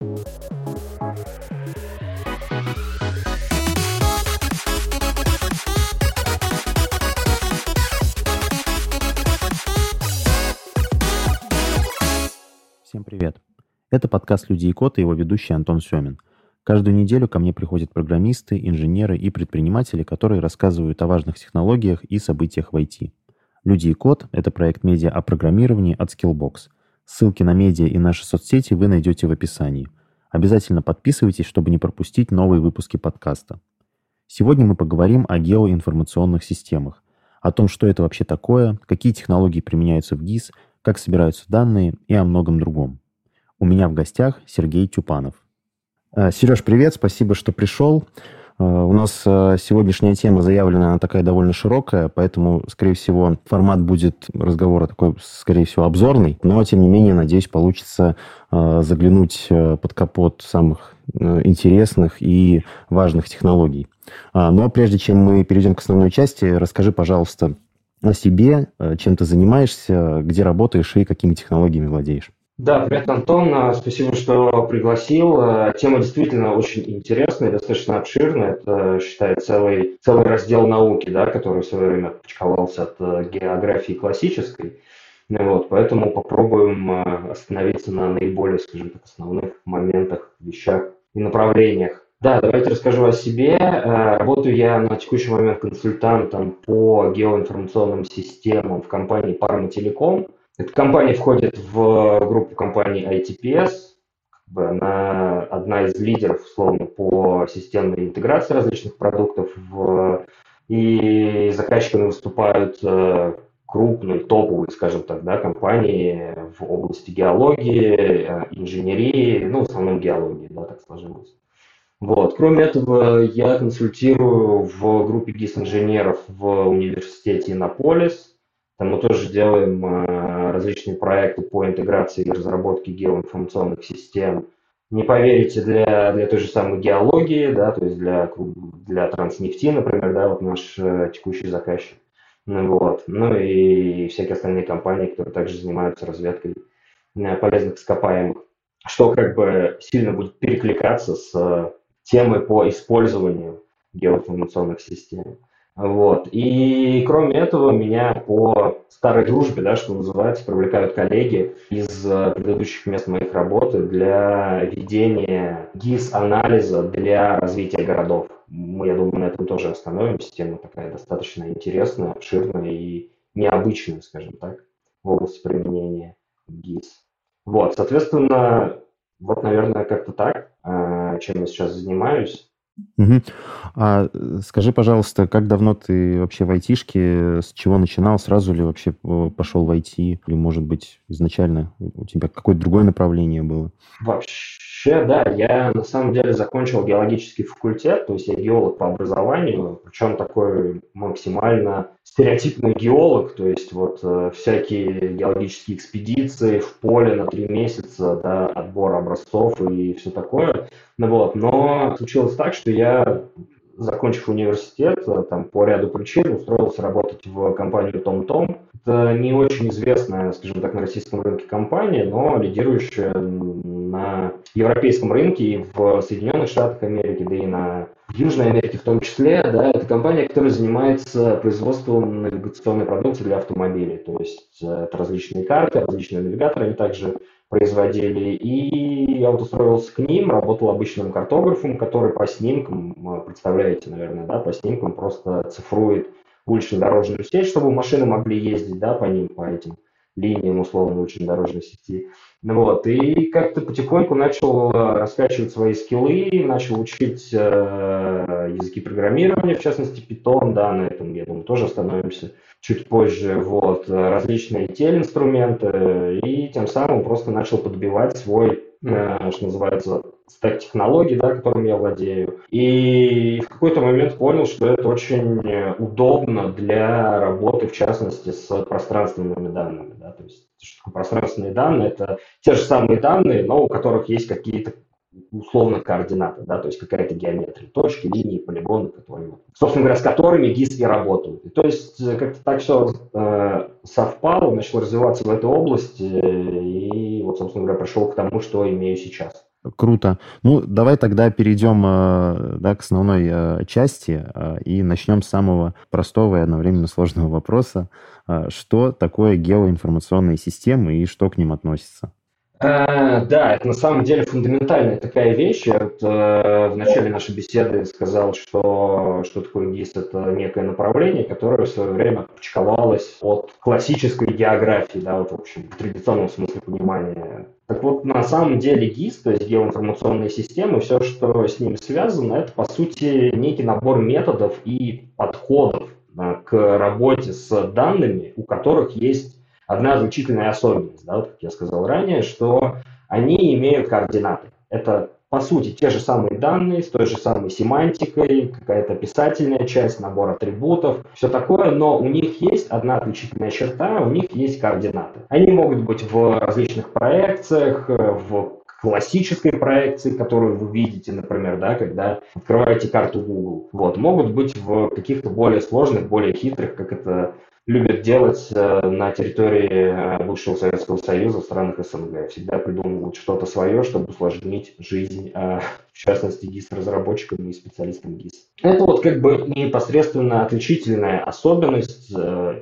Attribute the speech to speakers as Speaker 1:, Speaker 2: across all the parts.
Speaker 1: Всем привет. Это подкаст «Люди и код» и его ведущий Антон Семин. Каждую неделю ко мне приходят программисты, инженеры и предприниматели, которые рассказывают о важных технологиях и событиях в IT. «Люди и код» — это проект медиа о программировании от Skillbox. Ссылки на медиа и наши соцсети вы найдете в описании. Обязательно подписывайтесь, чтобы не пропустить новые выпуски подкаста. Сегодня мы поговорим о геоинформационных системах, о том, что это вообще такое, какие технологии применяются в ГИС, как собираются данные и о многом другом. У меня в гостях Сергей Тюпанов. Э, Сереж, привет, спасибо, что пришел. Э, у нас э, сегодняшняя тема заявлена, она такая довольно широкая, поэтому, скорее всего, формат будет разговора такой, скорее всего, обзорный. Но, тем не менее, надеюсь, получится заглянуть под капот самых интересных и важных технологий. Но прежде чем мы перейдем к основной части, расскажи, пожалуйста, о себе, чем ты занимаешься, где работаешь и какими технологиями владеешь.
Speaker 2: Да, привет, Антон. А, спасибо, что пригласил. А, тема действительно очень интересная, достаточно обширная. Это, считай, целый, целый раздел науки, да, который в свое время отпочковался от э, географии классической. Вот, поэтому попробуем а, остановиться на наиболее, скажем так, основных моментах, вещах и направлениях. Да, давайте расскажу о себе. Работаю я на текущий момент консультантом по геоинформационным системам в компании Parma Telecom. Эта компания входит в группу компаний ITPS, она одна из лидеров, условно, по системной интеграции различных продуктов, в, и заказчиками выступают э, крупные, топовые, скажем так, да, компании в области геологии, э, инженерии, ну, в основном геологии, да, так сложилось. Вот. Кроме этого, я консультирую в группе ГИС-инженеров в университете Иннополис, там мы тоже делаем э, различные проекты по интеграции и разработке геоинформационных систем. Не поверите, для, для той же самой геологии, да, то есть для, для транснефти, например, да, вот наш э, текущий заказчик. Ну, вот. ну и всякие остальные компании, которые также занимаются разведкой э, полезных ископаемых, что как бы сильно будет перекликаться с темой по использованию геоинформационных систем. Вот. И кроме этого, меня по старой дружбе, да, что называется, привлекают коллеги из э, предыдущих мест моих работы для ведения ГИС-анализа для развития городов. Мы, я думаю, на этом тоже остановимся. Тема такая достаточно интересная, обширная и необычная, скажем так, в области применения ГИС. Вот, соответственно, вот, наверное, как-то так, э, чем я сейчас занимаюсь.
Speaker 1: Угу. А э, скажи, пожалуйста, как давно ты вообще в айтишке, с чего начинал, сразу ли вообще э, пошел в IT, или, может быть, изначально у тебя какое-то другое направление было?
Speaker 2: Вообще Вообще, да, я на самом деле закончил геологический факультет, то есть я геолог по образованию, причем такой максимально стереотипный геолог, то есть вот э, всякие геологические экспедиции в поле на три месяца, да, отбор образцов и все такое. Ну, вот. Но случилось так, что я закончив университет, э, там, по ряду причин устроился работать в компанию TomTom. Это не очень известная, скажем так, на российском рынке компания, но лидирующая на европейском рынке и в Соединенных Штатах Америки, да и на Южной Америке в том числе. Да, это компания, которая занимается производством навигационной продукции для автомобилей. То есть э, это различные карты, различные навигаторы. Они также производили. И я вот устроился к ним, работал обычным картографом, который по снимкам, э, представляете, наверное, да, по снимкам просто цифрует улично-дорожную сеть, чтобы машины могли ездить, да, по ним, по этим линиям условно улично-дорожной сети. Ну вот, и как-то потихоньку начал э, раскачивать свои скиллы, начал учить э, языки программирования, в частности Python, да, на этом, я думаю, тоже остановимся чуть позже, вот, различные тель-инструменты, и тем самым просто начал подбивать свой, э, что называется, стек технологий, да, которым я владею. И в какой-то момент понял, что это очень удобно для работы, в частности, с пространственными данными. Да, то есть, что пространственные данные? Это те же самые данные, но у которых есть какие-то условно координаты, да, то есть какая-то геометрия, точки, линии, полигоны, которые, собственно говоря, с которыми ГИС и работают. И то есть э, как-то так все э, совпало, начал развиваться в этой области, и вот, собственно говоря, пришел к тому, что имею сейчас.
Speaker 1: Круто. Ну, давай тогда перейдем э, да, к основной э, части э, и начнем с самого простого и одновременно сложного вопроса. Что такое геоинформационные системы и что к ним относится?
Speaker 2: А, да, это на самом деле фундаментальная такая вещь. Я вот, э, в начале нашей беседы сказал, что что такое ГИС – это некое направление, которое в свое время отпочковалось от классической географии, да, вот, в общем, в традиционном смысле понимания. Так вот, на самом деле ГИС, то есть геоинформационные системы, все, что с ними связано, это, по сути, некий набор методов и подходов к работе с данными, у которых есть одна отличительная особенность, да, вот как я сказал ранее, что они имеют координаты. Это, по сути, те же самые данные с той же самой семантикой, какая-то описательная часть, набор атрибутов, все такое, но у них есть одна отличительная черта, у них есть координаты. Они могут быть в различных проекциях, в классической проекции, которую вы видите, например, да, когда открываете карту Google. Вот, могут быть в каких-то более сложных, более хитрых, как это любят делать э, на территории э, бывшего Советского Союза, в странах СНГ. Всегда придумывают что-то свое, чтобы усложнить жизнь, э, в частности, ГИС-разработчикам и специалистам ГИС. Это вот как бы непосредственно отличительная особенность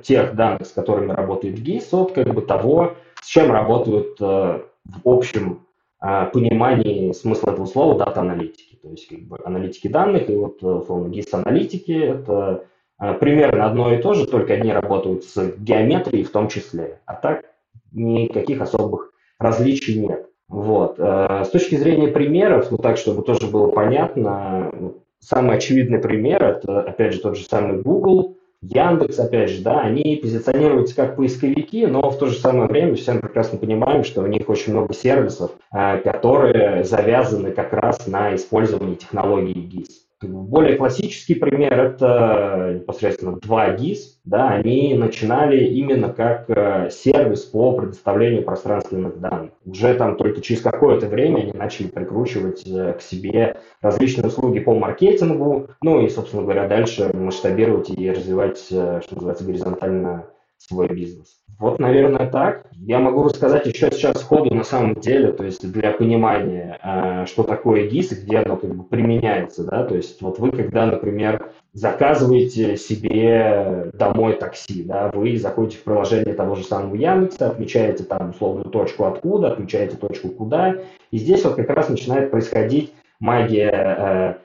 Speaker 2: тех данных, с которыми работает ГИС, от как бы того, с чем работают в общем понимании смысла этого слова дата-аналитики. То есть как бы аналитики данных и вот условно ГИС-аналитики – это примерно одно и то же, только они работают с геометрией в том числе. А так никаких особых различий нет. Вот. А, с точки зрения примеров, ну так, чтобы тоже было понятно, самый очевидный пример – это, опять же, тот же самый Google, Яндекс, опять же, да, они позиционируются как поисковики, но в то же самое время все мы прекрасно понимаем, что у них очень много сервисов, а, которые завязаны как раз на использовании технологии GIS. Более классический пример – это непосредственно 2GIS. Да, они начинали именно как э, сервис по предоставлению пространственных данных. Уже там только через какое-то время они начали прикручивать э, к себе различные услуги по маркетингу, ну и, собственно говоря, дальше масштабировать и развивать, э, что называется, горизонтально свой бизнес. Вот, наверное, так. Я могу рассказать еще сейчас сходу на самом деле, то есть для понимания, э, что такое ГИС и где оно как бы применяется, да, то есть вот вы, когда, например, заказываете себе домой такси, да, вы заходите в приложение того же самого Яндекса, отмечаете там условную точку откуда, отмечаете точку куда, и здесь вот как раз начинает происходить магия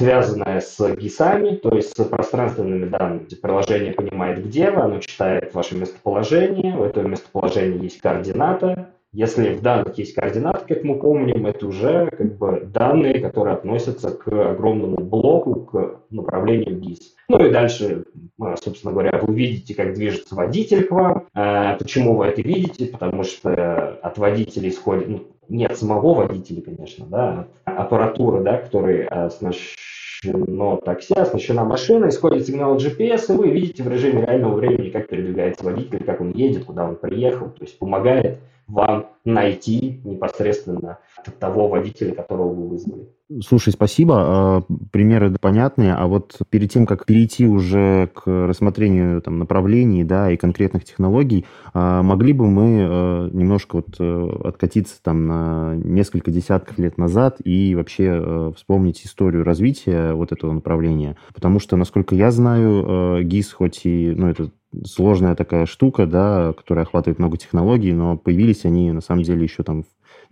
Speaker 2: э, связанная с ГИСами, то есть с пространственными данными. Приложение понимает, где вы, оно читает ваше местоположение, у этого местоположения есть координата. Если в данных есть координаты, как мы помним, это уже как бы данные, которые относятся к огромному блоку, к направлению ГИС. Ну и дальше, а, собственно говоря, вы видите, как движется водитель к вам. А, почему вы это видите? Потому что от водителя исходит, ну, нет самого водителя, конечно, да, аппаратуры, да, которой оснащено такси, оснащена машина, исходит сигнал GPS, и вы видите в режиме реального времени, как передвигается водитель, как он едет, куда он приехал, то есть помогает вам найти непосредственно того водителя, которого вы вызвали.
Speaker 1: Слушай, спасибо. А, примеры понятные. А вот перед тем, как перейти уже к рассмотрению там, направлений да, и конкретных технологий, а, могли бы мы а, немножко вот э, откатиться там на несколько десятков лет назад и вообще э, вспомнить историю развития вот этого направления. Потому что, насколько я знаю, э, ГИС хоть и ну, это сложная такая штука, да, которая охватывает много технологий, но появились они на самом деле еще там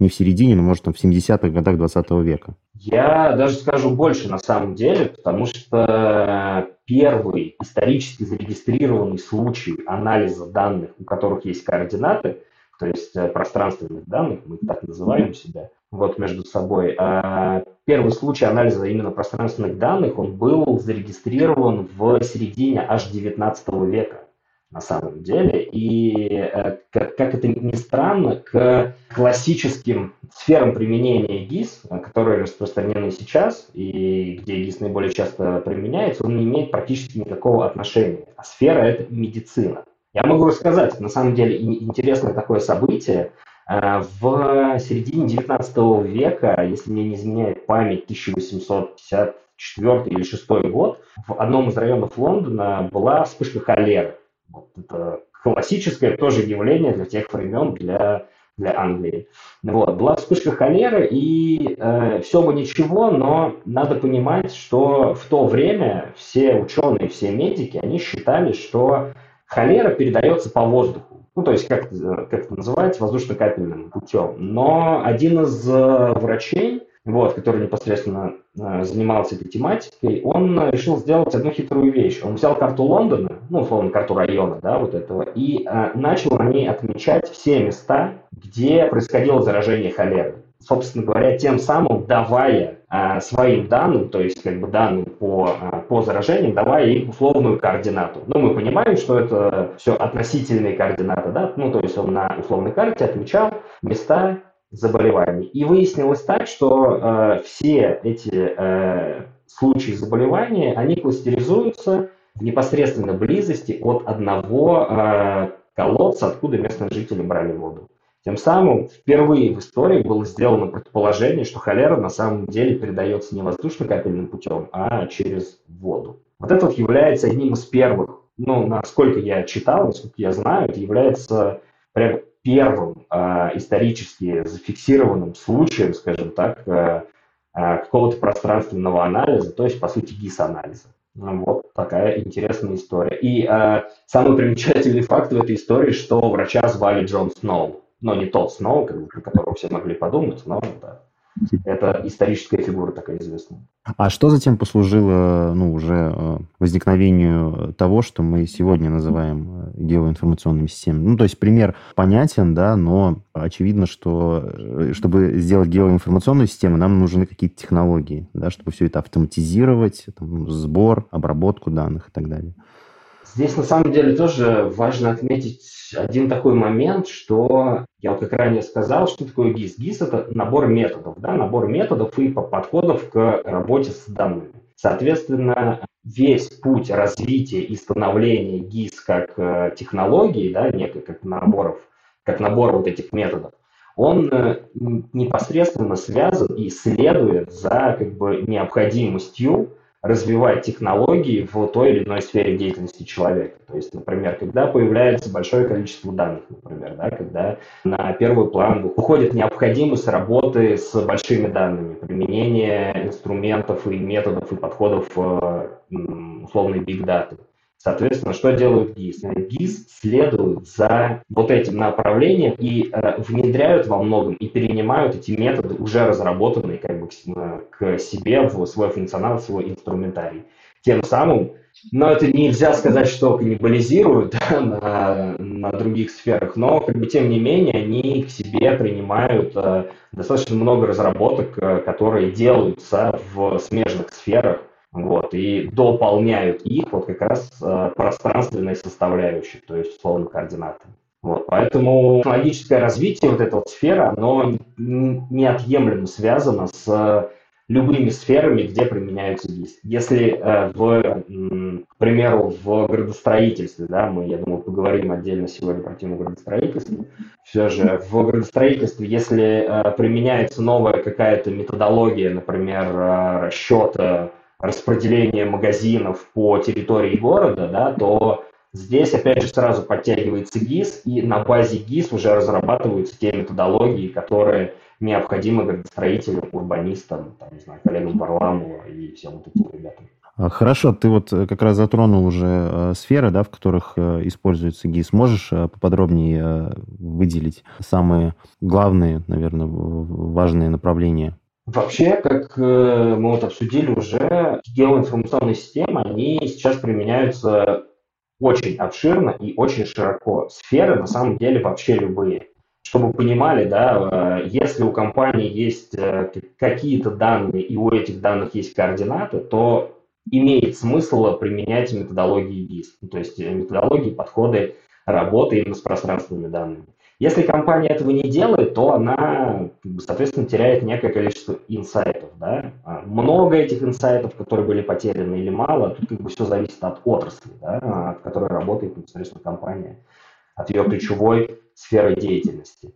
Speaker 1: не в середине, но, может, там в 70-х годах 20 века.
Speaker 2: Я даже скажу больше на самом деле, потому что первый исторически зарегистрированный случай анализа данных, у которых есть координаты, то есть э, пространственных данных, мы так называем себя, вот между собой. А первый случай анализа именно пространственных данных, он был зарегистрирован в середине аж 19 века на самом деле. И, э, как, это ни странно, к классическим сферам применения ГИС, которые распространены сейчас и где ГИС наиболее часто применяется, он не имеет практически никакого отношения. А сфера – это медицина. Я могу рассказать, на самом деле, интересное такое событие. Э, в середине 19 века, если мне не изменяет память, 1854 или 6 год, в одном из районов Лондона была вспышка холеры. Вот это классическое тоже явление для тех времен, для для Англии. Вот. Была вспышка холеры, и э, все бы ничего, но надо понимать, что в то время все ученые, все медики, они считали, что холера передается по воздуху. Ну, то есть, как, как это называется, воздушно-капельным путем. Но один из э, врачей, вот, который непосредственно э, занимался этой тематикой, он решил сделать одну хитрую вещь. Он взял карту Лондона, ну, условно, карту района, да, вот этого, и э, начал на ней отмечать все места, где происходило заражение холерой. Собственно говоря, тем самым давая э, своим данным, то есть как бы данным по, э, по заражениям, давая им условную координату. Ну, мы понимаем, что это все относительные координаты, да, ну, то есть он на условной карте отмечал места, заболеваний. И выяснилось так, что э, все эти э, случаи заболевания, они кластеризуются в непосредственной близости от одного э, колодца, откуда местные жители брали воду. Тем самым впервые в истории было сделано предположение, что холера на самом деле передается не воздушно-капельным путем, а через воду. Вот это вот является одним из первых, ну, насколько я читал, насколько я знаю, это является прям первым э, исторически зафиксированным случаем, скажем так, э, э, какого-то пространственного анализа, то есть, по сути, ГИС-анализа. Ну, вот такая интересная история. И э, самый примечательный факт в этой истории, что врача звали Джон Сноу. Но не тот Сноу, как которого все могли подумать, но да, это историческая фигура такая известная.
Speaker 1: А что затем послужило ну, уже э, возникновению того, что мы сегодня называем э, геоинформационными системами? Ну, то есть пример понятен, да, но очевидно, что э, чтобы сделать геоинформационную систему, нам нужны какие-то технологии, да, чтобы все это автоматизировать, там, сбор, обработку данных и так далее.
Speaker 2: Здесь на самом деле тоже важно отметить один такой момент, что я вот как ранее сказал, что такое ГИС. ГИС – это набор методов, да, набор методов и подходов к работе с данными. Соответственно, весь путь развития и становления ГИС как э, технологии, да, некой как наборов, как набор вот этих методов, он э, непосредственно связан и следует за как бы необходимостью развивать технологии в той или иной сфере деятельности человека. То есть, например, когда появляется большое количество данных, например, да, когда на первый план уходит необходимость работы с большими данными, применение инструментов и методов и подходов э, условной data. Соответственно, что делают ГИС? ГИС следуют за вот этим направлением и э, внедряют во многом и перенимают эти методы, уже разработанные как бы к себе в свой функционал, в свой инструментарий. Тем самым, но это нельзя сказать, что каннибализируют да, на, на других сферах, но как бы тем не менее они к себе принимают э, достаточно много разработок, э, которые делаются в смежных сферах, вот, и дополняют их вот как раз э, пространственной составляющей, то есть условно координаты. Вот, поэтому технологическое развитие вот этой вот сферы, оно неотъемлемо связано с любыми сферами, где применяются ГИС. Если, э, в, к примеру, в градостроительстве, да, мы, я думаю, поговорим отдельно сегодня про тему градостроительства, все же в градостроительстве, если э, применяется новая какая-то методология, например, э, расчета распределение магазинов по территории города, да, то здесь, опять же, сразу подтягивается ГИС, и на базе ГИС уже разрабатываются те методологии, которые необходимы градостроителям, урбанистам, там, не знаю, коллегам Варламова и всем вот этим ребятам.
Speaker 1: А, хорошо, ты вот э, как раз затронул уже э, сферы, да, в которых э, используется ГИС. Можешь поподробнее выделить самые главные, наверное, важные направления
Speaker 2: Вообще, как э, мы вот обсудили уже, геоинформационные системы, они сейчас применяются очень обширно и очень широко. Сферы на самом деле вообще любые. Чтобы понимали, да, э, если у компании есть э, какие-то данные и у этих данных есть координаты, то имеет смысл применять методологии GIS, то есть методологии, подходы работы именно с пространственными данными. Если компания этого не делает, то она, соответственно, теряет некое количество инсайтов. Да? А много этих инсайтов, которые были потеряны или мало, тут как бы все зависит от отрасли, да, от которой работает непосредственно компания, от ее ключевой сферы деятельности.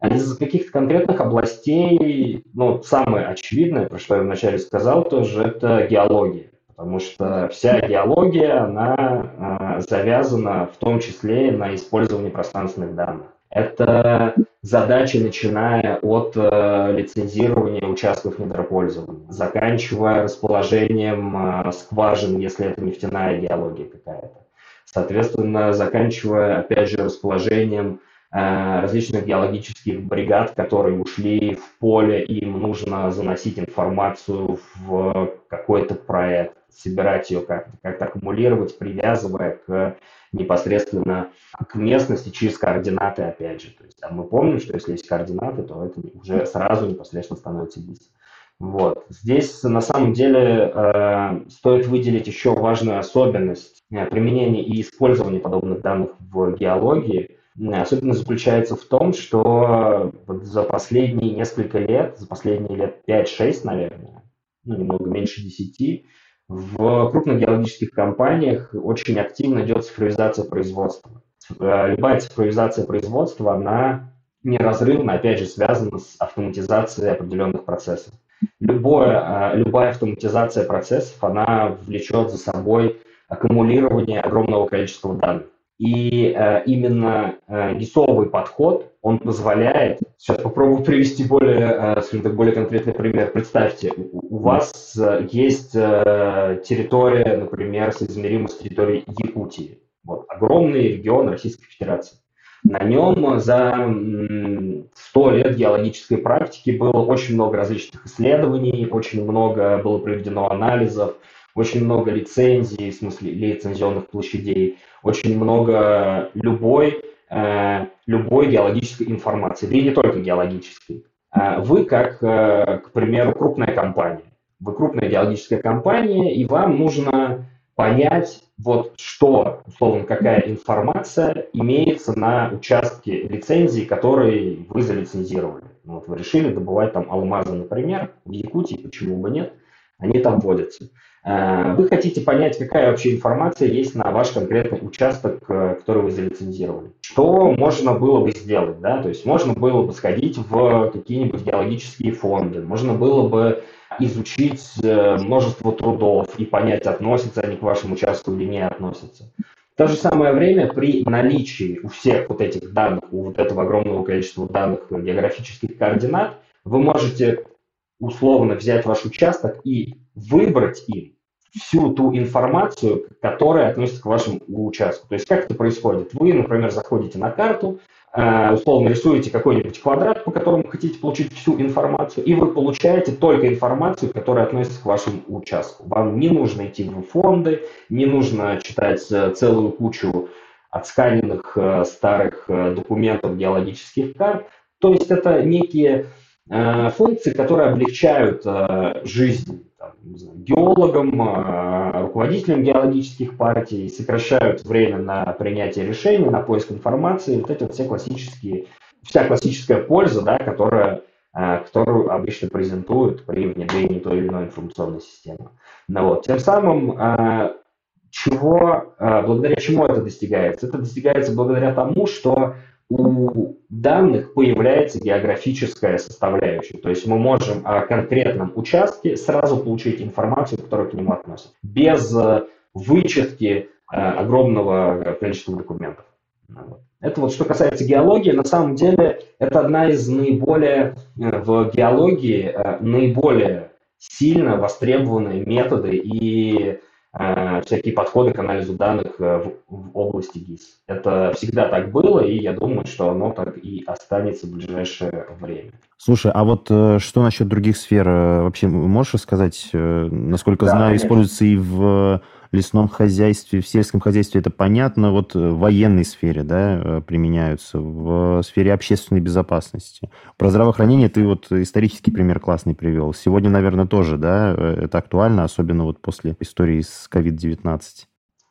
Speaker 2: А из каких-то конкретных областей, ну, самое очевидное, про что я вначале сказал тоже, это геология. Потому что вся геология, она э, завязана в том числе на использовании пространственных данных. Это задачи, начиная от э, лицензирования участков недропользования, заканчивая расположением э, скважин, если это нефтяная геология какая-то. Соответственно, заканчивая, опять же, расположением Э, различных геологических бригад, которые ушли в поле, им нужно заносить информацию в какой-то проект, собирать ее как-то, как-то аккумулировать, привязывая к непосредственно к местности через координаты, опять же. То есть а мы помним, что если есть координаты, то это уже сразу непосредственно становится ГИС. Вот. Здесь на самом деле э, стоит выделить еще важную особенность э, применения и использования подобных данных в геологии – Особенность заключается в том, что за последние несколько лет, за последние лет 5-6, наверное, ну, немного меньше 10, в крупных геологических компаниях очень активно идет цифровизация производства. Э, любая цифровизация производства, она неразрывно, опять же, связана с автоматизацией определенных процессов. Любое, э, любая автоматизация процессов, она влечет за собой аккумулирование огромного количества данных. И э, именно э, ГИСовый подход, он позволяет, сейчас попробую привести более, э, скажем так, более конкретный пример. Представьте, у, у вас э, есть э, территория, например, соизмеримая с территорией Якутии. Вот, огромный регион Российской Федерации. На нем за 100 лет геологической практики было очень много различных исследований, очень много было проведено анализов, очень много лицензий, в смысле лицензионных площадей, очень много любой, э, любой геологической информации, да и не только геологической. Э, вы, как, э, к примеру, крупная компания, вы крупная геологическая компания, и вам нужно понять, вот что, условно, какая информация имеется на участке лицензии, который вы залицензировали. Вот вы решили добывать там алмазы, например, в Якутии, почему бы нет, они там водятся. Э, вы хотите понять, какая вообще информация есть на ваш конкретный участок, э, который вы залицензировали. Что можно было бы сделать? Да? То есть можно было бы сходить в какие-нибудь геологические фонды, можно было бы изучить э, множество трудов и понять, относятся они к вашему участку или не относятся. В то же самое время при наличии у всех вот этих данных, у вот этого огромного количества данных географических координат, вы можете условно взять ваш участок и выбрать им всю ту информацию, которая относится к вашему участку. То есть как это происходит? Вы, например, заходите на карту, э, условно рисуете какой-нибудь квадрат, по которому хотите получить всю информацию, и вы получаете только информацию, которая относится к вашему участку. Вам не нужно идти в фонды, не нужно читать э, целую кучу отсканенных э, старых документов геологических карт. То есть это некие функции, которые облегчают жизнь там, знаю, геологам, а, руководителям геологических партий, сокращают время на принятие решений, на поиск информации, вот эти вот все классические, вся классическая польза, да, которая, а, которую обычно презентуют при внедрении той или иной информационной системы. Ну, вот. Тем самым а, чего, благодаря чему это достигается? Это достигается благодаря тому, что у данных появляется географическая составляющая. То есть мы можем о конкретном участке сразу получить информацию, которая к нему относится, без э, вычетки э, огромного количества документов. Это вот что касается геологии. На самом деле это одна из наиболее э, в геологии наиболее сильно востребованные методы и всякие подходы к анализу данных э, в, в области ГИС. Это всегда так было, и я думаю, что оно так и останется в ближайшее время.
Speaker 1: Слушай, а вот э, что насчет других сфер? Вообще можешь рассказать, насколько да, знаю, конечно. используется и в лесном хозяйстве, в сельском хозяйстве это понятно, вот в военной сфере, да, э, применяются, в сфере общественной безопасности. Про здравоохранение ты вот исторический пример классный привел. Сегодня, наверное, тоже, да, э, это актуально, особенно вот после истории с COVID-19.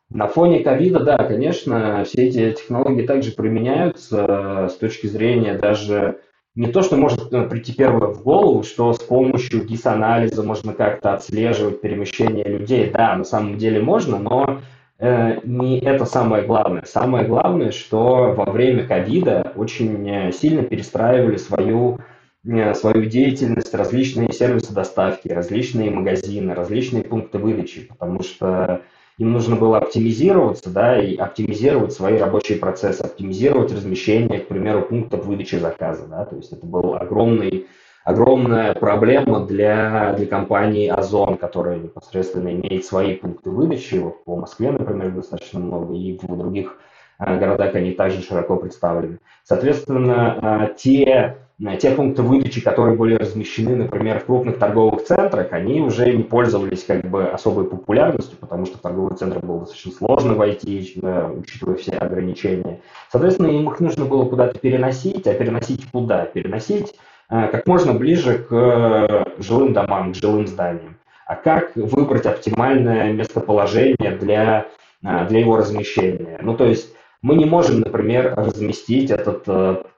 Speaker 2: На фоне ковида, да, конечно, все эти технологии также применяются э, с точки зрения даже не то, что может э, прийти первое в голову, что с помощью гис-анализа можно как-то отслеживать перемещение людей. Да, на самом деле можно, но э, не это самое главное. Самое главное, что во время ковида очень э, сильно перестраивали свою, э, свою деятельность различные сервисы доставки, различные магазины, различные пункты выдачи, потому что им нужно было оптимизироваться, да, и оптимизировать свои рабочие процессы, оптимизировать размещение, к примеру, пунктов выдачи заказа, да, то есть это был огромный огромная проблема для, для компании Озон, которая непосредственно имеет свои пункты выдачи. Вот по Москве, например, достаточно много, и в других городах они также широко представлены. Соответственно, э, те, э, те пункты выдачи, которые были размещены, например, в крупных торговых центрах, они уже не пользовались как бы особой популярностью, потому что в торговый центр было достаточно сложно войти, учитывая все ограничения. Соответственно, им их нужно было куда-то переносить, а переносить куда? Переносить как можно ближе к э, жилым домам, к жилым зданиям. А как выбрать оптимальное местоположение для, для его размещения? Ну, то есть мы не можем, например, разместить этот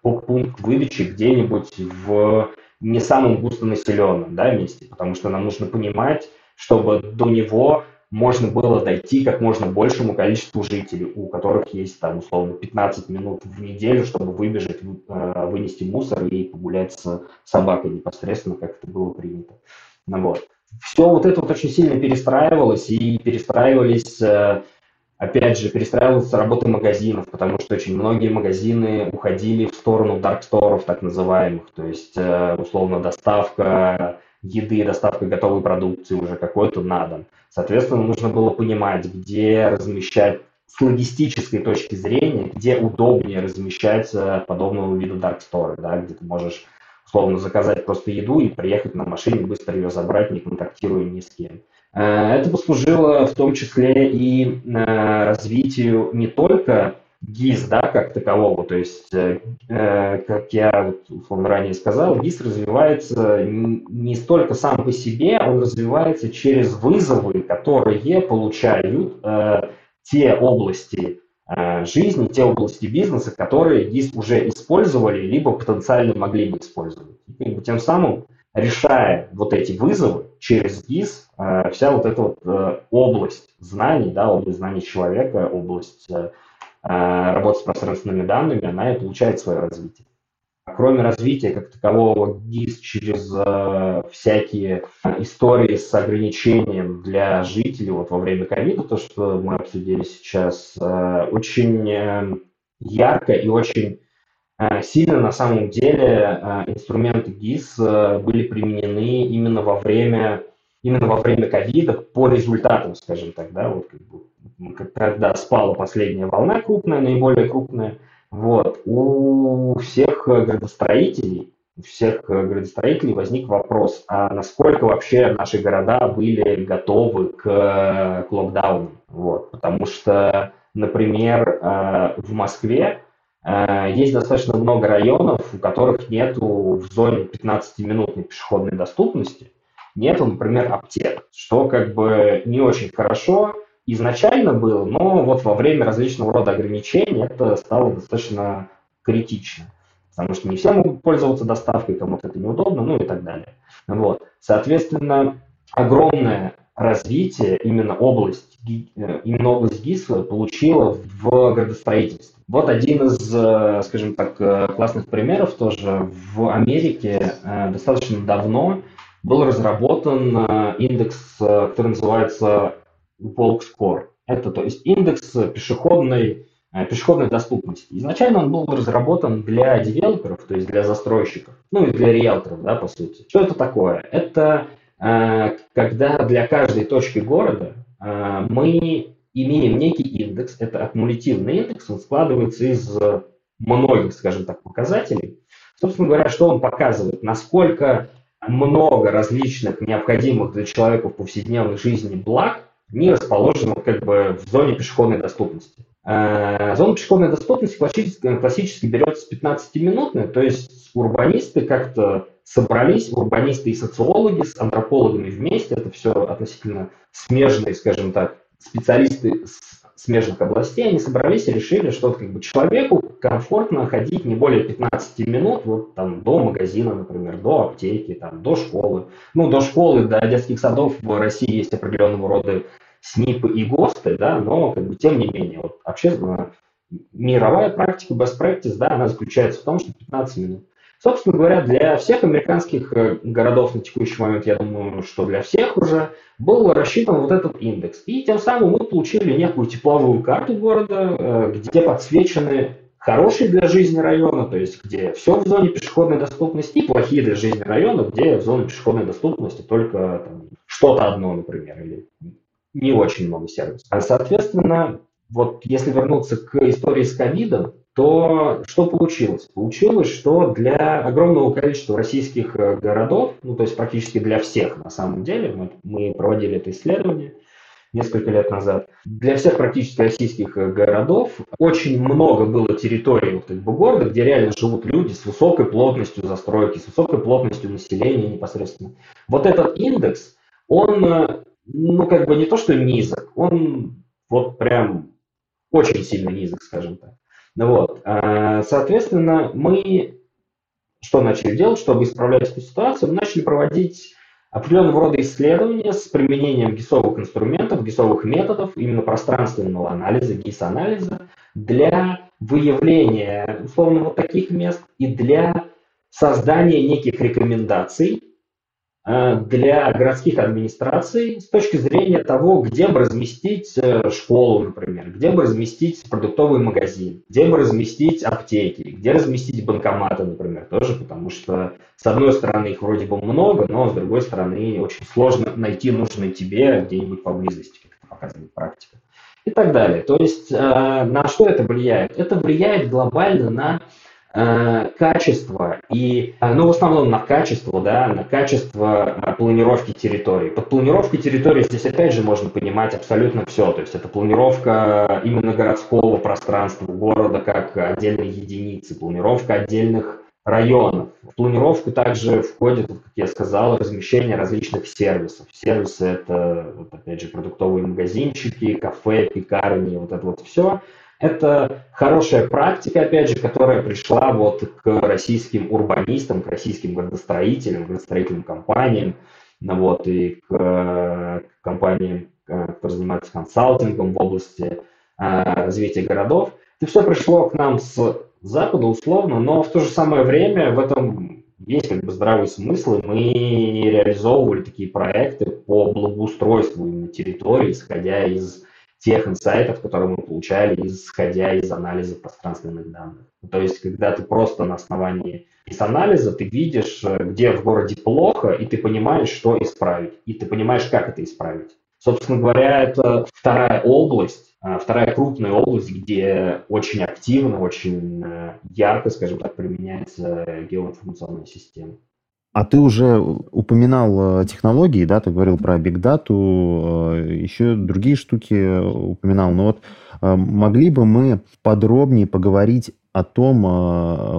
Speaker 2: пункт выдачи где-нибудь в не самом густонаселенном да, месте, потому что нам нужно понимать, чтобы до него можно было дойти как можно большему количеству жителей, у которых есть там условно 15 минут в неделю, чтобы выбежать, э, вынести мусор и погулять с собакой непосредственно, как это было принято. Ну, вот. Все вот это вот очень сильно перестраивалось, и перестраивались, э, опять же, перестраивалась работа магазинов, потому что очень многие магазины уходили в сторону дарксторов, так называемых, то есть, э, условно, доставка еды, доставка готовой продукции уже какой-то на дом. Соответственно, нужно было понимать, где размещать с логистической точки зрения, где удобнее размещать э, подобного вида store, да, где ты можешь условно заказать просто еду и приехать на машине, быстро ее забрать, не контактируя ни с кем. Э, это послужило в том числе и э, развитию не только ГИС, да, как такового. То есть, э, как я условно ранее сказал, ГИС развивается не столько сам по себе, он развивается через вызовы, которые получают те области жизни, те области бизнеса, которые ГИС уже использовали, либо потенциально могли бы использовать. И тем самым решая вот эти вызовы через ГИС, э, вся вот эта вот э, область знаний, да, область знаний человека, область э, работа с пространственными данными, она и получает свое развитие. Кроме развития как такового ГИС через э, всякие истории с ограничением для жителей вот во время ковида, то, что мы обсудили сейчас, э, очень э, ярко и очень сильно на самом деле э, инструменты ГИС были применены именно во время именно во время ковида по результатам, скажем так, да, вот как бы, когда спала последняя волна крупная, наиболее крупная, вот, у всех градостроителей, у всех градостроителей возник вопрос, а насколько вообще наши города были готовы к, к локдауну, вот, потому что, например, э, в Москве э, есть достаточно много районов, у которых нет в зоне 15-минутной пешеходной доступности, нету, например, аптек, что как бы не очень хорошо изначально было, но вот во время различного рода ограничений это стало достаточно критично, потому что не все могут пользоваться доставкой, кому-то это неудобно, ну и так далее. Вот. Соответственно, огромное развитие именно область, э, именно область ГИСа получила в градостроительстве. Вот один из, э, скажем так, э, классных примеров тоже в Америке достаточно давно был разработан индекс, который называется Walk Score. Это то есть индекс пешеходной, пешеходной доступности. Изначально он был разработан для девелоперов, то есть для застройщиков, ну и для риэлторов, да, по сути. Что это такое? Это когда для каждой точки города мы имеем некий индекс, это аккумулятивный индекс, он складывается из многих, скажем так, показателей. Собственно говоря, что он показывает? Насколько много различных необходимых для человека в повседневной жизни благ не расположено как бы в зоне пешеходной доступности. Э, зона пешеходной доступности классически, классически берется 15-минутная, то есть урбанисты как-то собрались, урбанисты и социологи с антропологами вместе, это все относительно смежные, скажем так, специалисты с смежных областей, они собрались и решили, что как бы человеку комфортно ходить не более 15 минут вот, там, до магазина, например, до аптеки, там, до школы. Ну, до школы, до детских садов в России есть определенного рода СНИПы и ГОСТы, да, но как бы, тем не менее, вот, общественно, мировая практика, best practice, да, она заключается в том, что 15 минут. Собственно говоря, для всех американских э, городов на текущий момент, я думаю, что для всех уже, был рассчитан вот этот индекс. И тем самым мы получили некую тепловую карту города, э, где подсвечены хорошие для жизни районы, то есть где все в зоне пешеходной доступности, и плохие для жизни районы, где в зоне пешеходной доступности только там, что-то одно, например, или не очень много сервисов. А, соответственно, вот если вернуться к истории с ковидом, то что получилось? Получилось, что для огромного количества российских э, городов, ну то есть практически для всех на самом деле, мы, мы проводили это исследование несколько лет назад, для всех практически российских э, городов очень много было территорий вот, как бы, города, где реально живут люди с высокой плотностью застройки, с высокой плотностью населения непосредственно. Вот этот индекс, он, э, ну как бы не то что низок, он вот прям очень сильно низок, скажем так. Ну вот. А, соответственно, мы что начали делать, чтобы исправлять эту ситуацию? Мы начали проводить определенного рода исследования с применением гисовых инструментов, гисовых методов, именно пространственного анализа, гис-анализа, для выявления условно вот таких мест и для создания неких рекомендаций для городских администраций с точки зрения того, где бы разместить э, школу, например, где бы разместить продуктовый магазин, где бы разместить аптеки, где разместить банкоматы, например, тоже, потому что с одной стороны их вроде бы много, но с другой стороны очень сложно найти нужное тебе где-нибудь поблизости, как это показывает практика. И так далее. То есть э, на что это влияет? Это влияет глобально на Э, качество и, э, ну, в основном на качество, да, на качество э, планировки территории. Под планировкой территории здесь опять же можно понимать абсолютно все, то есть это планировка именно городского пространства города как отдельной единицы, планировка отдельных районов. В планировку также входит, как я сказал, размещение различных сервисов. Сервисы это, вот опять же, продуктовые магазинчики, кафе, пекарни, вот это вот все – это хорошая практика, опять же, которая пришла вот к российским урбанистам, к российским градостроителям, градостроительным компаниям, ну вот, и к, компаниям, э, которые занимаются консалтингом в области э, развития городов. Это все пришло к нам с Запада условно, но в то же самое время в этом есть как бы здравый смысл, и мы реализовывали такие проекты по благоустройству именно территории, исходя из тех инсайтов, которые мы получали, исходя из анализа пространственных данных. То есть, когда ты просто на основании из анализа ты видишь, э, где в городе плохо, и ты понимаешь, что исправить, и ты понимаешь, как это исправить. Собственно говоря, это вторая область, а, вторая крупная область, где очень активно, очень э, ярко, скажем так, применяется геоинформационная система.
Speaker 1: А ты уже упоминал э, технологии, да, ты говорил про бигдату, э, еще другие штуки упоминал. Но вот э, могли бы мы подробнее поговорить о том,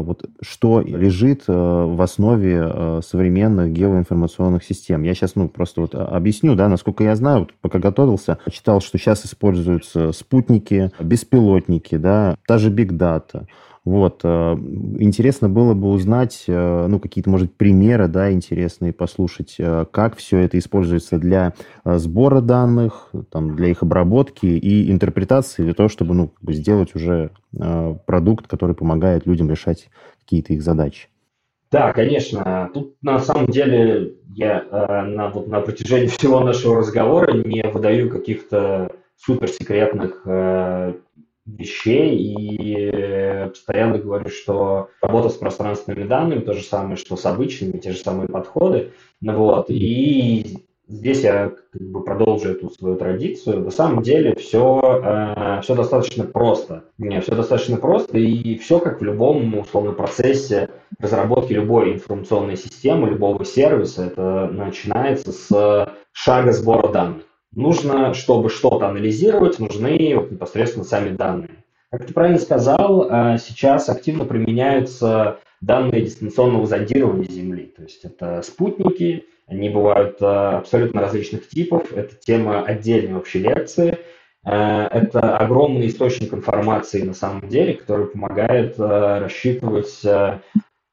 Speaker 1: вот, что лежит в основе современных геоинформационных систем. Я сейчас ну, просто вот объясню, да, насколько я знаю, вот, пока готовился, читал, что сейчас используются спутники, беспилотники, да, та же бигдата. Вот. Э, интересно было бы узнать, э, ну, какие-то, может, примеры, да, интересные, послушать, э, как все это используется для сбора данных, там, для их обработки и интерпретации, для того, чтобы, ну, сделать уже продукт, который помогает людям решать какие-то их задачи.
Speaker 2: Да, конечно. Тут на самом деле я на, вот, на протяжении всего нашего разговора не выдаю каких-то суперсекретных вещей и постоянно говорю, что работа с пространственными данными то же самое, что с обычными, те же самые подходы. Ну, вот. И здесь я как бы продолжу эту свою традицию. На самом деле все, э, все достаточно просто. Не, все достаточно просто и все как в любом условном процессе разработки любой информационной системы, любого сервиса. Это начинается с шага сбора данных нужно, чтобы что-то анализировать, нужны вот непосредственно сами данные. Как ты правильно сказал, э, сейчас активно применяются данные дистанционного зондирования Земли. То есть это спутники, они бывают э, абсолютно различных типов. Это тема отдельной вообще лекции. Э, это огромный источник информации на самом деле, который помогает рассчитывать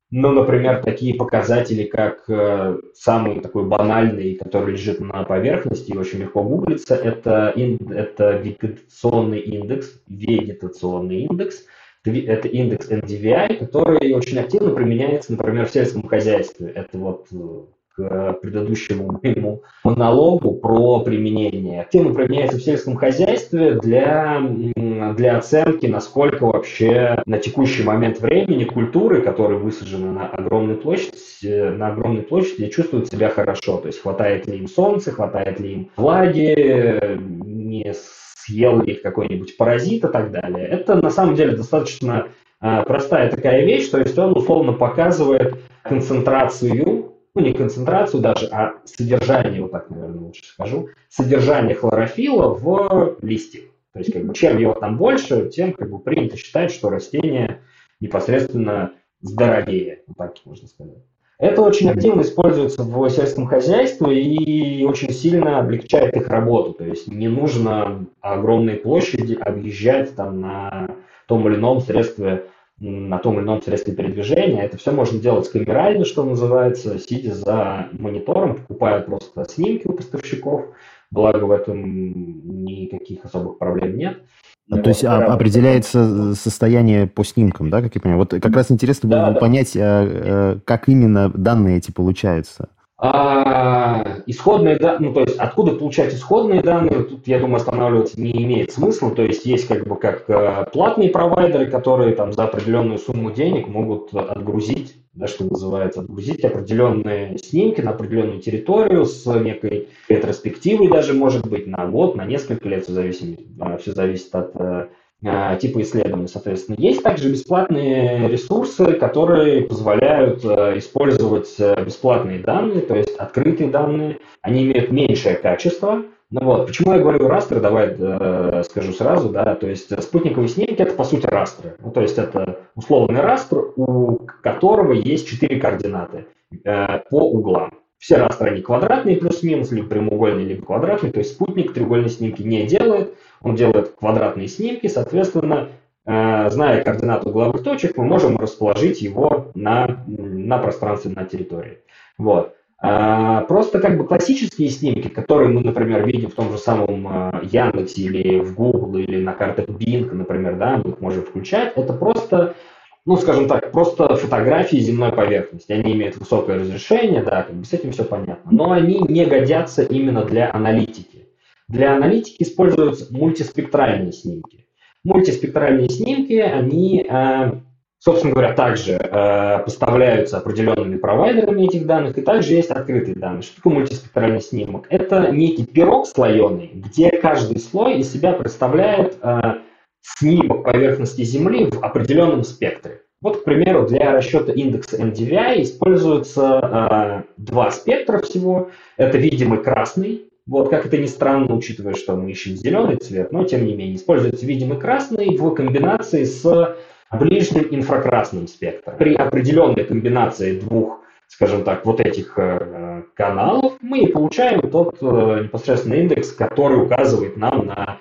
Speaker 2: ну, например, такие показатели, как э, самый такой банальный, который лежит на поверхности и очень легко гуглится, это, ин, это вегетационный индекс, вегетационный индекс. это индекс NDVI, который очень активно применяется, например, в сельском хозяйстве. Это вот э, к предыдущему моему монологу про применение. Активно применяется в сельском хозяйстве для, для оценки, насколько вообще на текущий момент времени культуры, которые высажены на огромной площади, на огромной площади чувствуют себя хорошо. То есть хватает ли им солнца, хватает ли им влаги, не съел ли их какой-нибудь паразит и так далее. Это на самом деле достаточно а, простая такая вещь, то есть он условно показывает концентрацию ну не концентрацию даже, а содержание, вот так, наверное, лучше скажу, содержание хлорофила в листьях. То есть, как бы, чем его там больше, тем как бы принято считать, что растение непосредственно здоровее, так можно сказать. Это очень активно используется в сельском хозяйстве и очень сильно облегчает их работу. То есть не нужно огромные площади объезжать там на том или ином средстве на том или ином средстве передвижения. Это все можно делать с камерально, что называется, сидя за монитором, покупая просто снимки у поставщиков. Благо в этом никаких особых проблем нет.
Speaker 1: Ну, то есть а, определяется состояние по снимкам, да, как я понимаю? Вот как раз интересно было да, да. понять, а, а, как именно данные эти получаются.
Speaker 2: А, исходные данные, ну то есть откуда получать исходные данные, тут, я думаю, останавливаться не имеет смысла. То есть есть как бы как э, платные провайдеры, которые там за определенную сумму денег могут отгрузить, да, что называется, отгрузить определенные снимки на определенную территорию с некой ретроспективой даже, может быть, на год, на несколько лет, все зависит, все зависит от э, типа исследований, соответственно. Есть также бесплатные ресурсы, которые позволяют э, использовать э, бесплатные данные, то есть открытые данные. Они имеют меньшее качество. Ну вот, почему я говорю растер, давай э, скажу сразу, да, то есть спутниковые снимки это по сути растры. Ну, то есть это условный растр, у которого есть четыре координаты э, по углам. Все растры, они квадратные плюс-минус, либо прямоугольные, либо квадратные, то есть спутник треугольные снимки не делает, он делает квадратные снимки, соответственно, э, зная координаты угловых точек, мы можем расположить его на, на пространстве на территории. Вот. А, просто как бы классические снимки, которые мы, например, видим в том же самом э, Яндексе или в Google или на картах Bing, например, да, мы их можем включать, это просто ну, скажем так, просто фотографии земной поверхности. Они имеют высокое разрешение, да, как бы с этим все понятно. Но они не годятся именно для аналитики. Для аналитики используются мультиспектральные снимки. Мультиспектральные снимки, они, э, собственно говоря, также э, поставляются определенными провайдерами этих данных, и также есть открытые данные. Что такое мультиспектральный снимок? Это некий пирог слоеный, где каждый слой из себя представляет э, снимок поверхности Земли в определенном спектре. Вот, к примеру, для расчета индекса NDVI используются э, два спектра всего. Это видимый красный, вот, как это ни странно, учитывая, что мы ищем зеленый цвет, но тем не менее, используется видимый красный в комбинации с ближним инфракрасным спектром. При определенной комбинации двух, скажем так, вот этих э, каналов мы и получаем тот э, непосредственно индекс, который указывает нам на,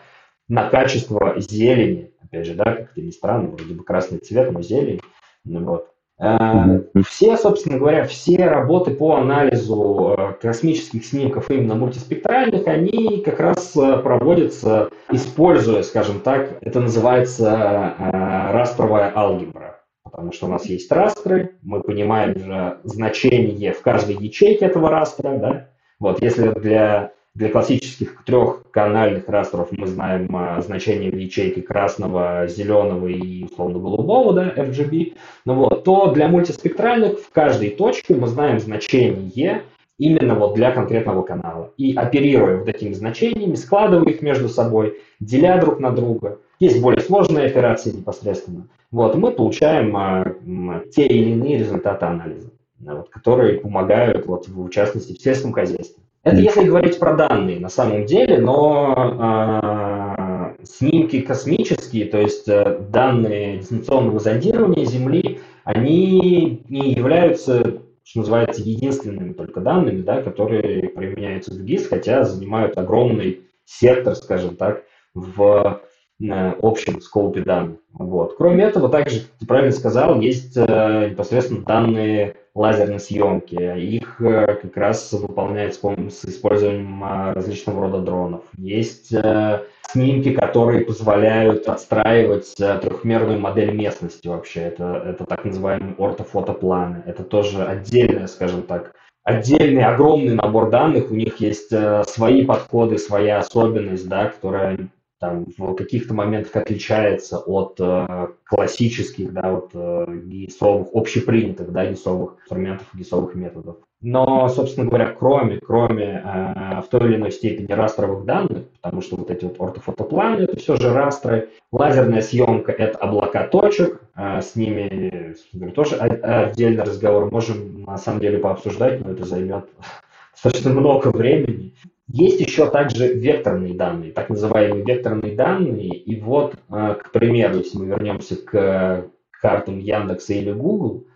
Speaker 2: на качество зелени. Опять же, да, как это ни странно, вроде бы красный цвет, но зелень. Ну, вот. Э, все, собственно говоря, все работы по анализу э, космических снимков именно мультиспектральных, они как раз э, проводятся, используя, скажем так, это называется растровая алгебра. Потому что у нас есть растры, мы понимаем же значение в каждой ячейке этого растра. Да? Вот, если для для классических трехканальных растров мы знаем а, значение в ячейке красного, зеленого и условно-голубого, да, RGB. Ну вот, то для мультиспектральных в каждой точке мы знаем значение именно вот для конкретного канала. И оперируя вот этими значениями, складывая их между собой, деля друг на друга, есть более сложные операции непосредственно, вот, мы получаем а, те или иные результаты анализа, вот, которые помогают, вот, в частности, в сельском хозяйстве. Это если говорить про данные на самом деле, но э, снимки космические, то есть э, данные дистанционного зондирования Земли, они не являются, что называется, единственными только данными, да, которые применяются в ГИС, хотя занимают огромный сектор, скажем так, в общем скопе данных. Вот. Кроме этого, также, как ты правильно сказал, есть непосредственно данные лазерной съемки. Их как раз выполняют с, с использованием различного рода дронов. Есть снимки, которые позволяют отстраивать трехмерную модель местности вообще. Это, это так называемые ортофотопланы. Это тоже отдельная, скажем так, отдельный огромный набор данных, у них есть э, свои подходы, своя особенность, да, которая там в каких-то моментах отличается от э, классических, да, от э, гисовых, общепринятых, да, гисовых инструментов, гисовых методов. Но, собственно говоря, кроме, кроме э, в той или иной степени растровых данных, потому что вот эти вот ортофотопланы, это все же растры, лазерная съемка – это облака точек, э, с ними говоря, тоже отдельный разговор можем на самом деле пообсуждать, но это займет достаточно много времени. Есть еще также векторные данные, так называемые векторные данные. И вот, э, к примеру, если мы вернемся к картам Яндекса или Google,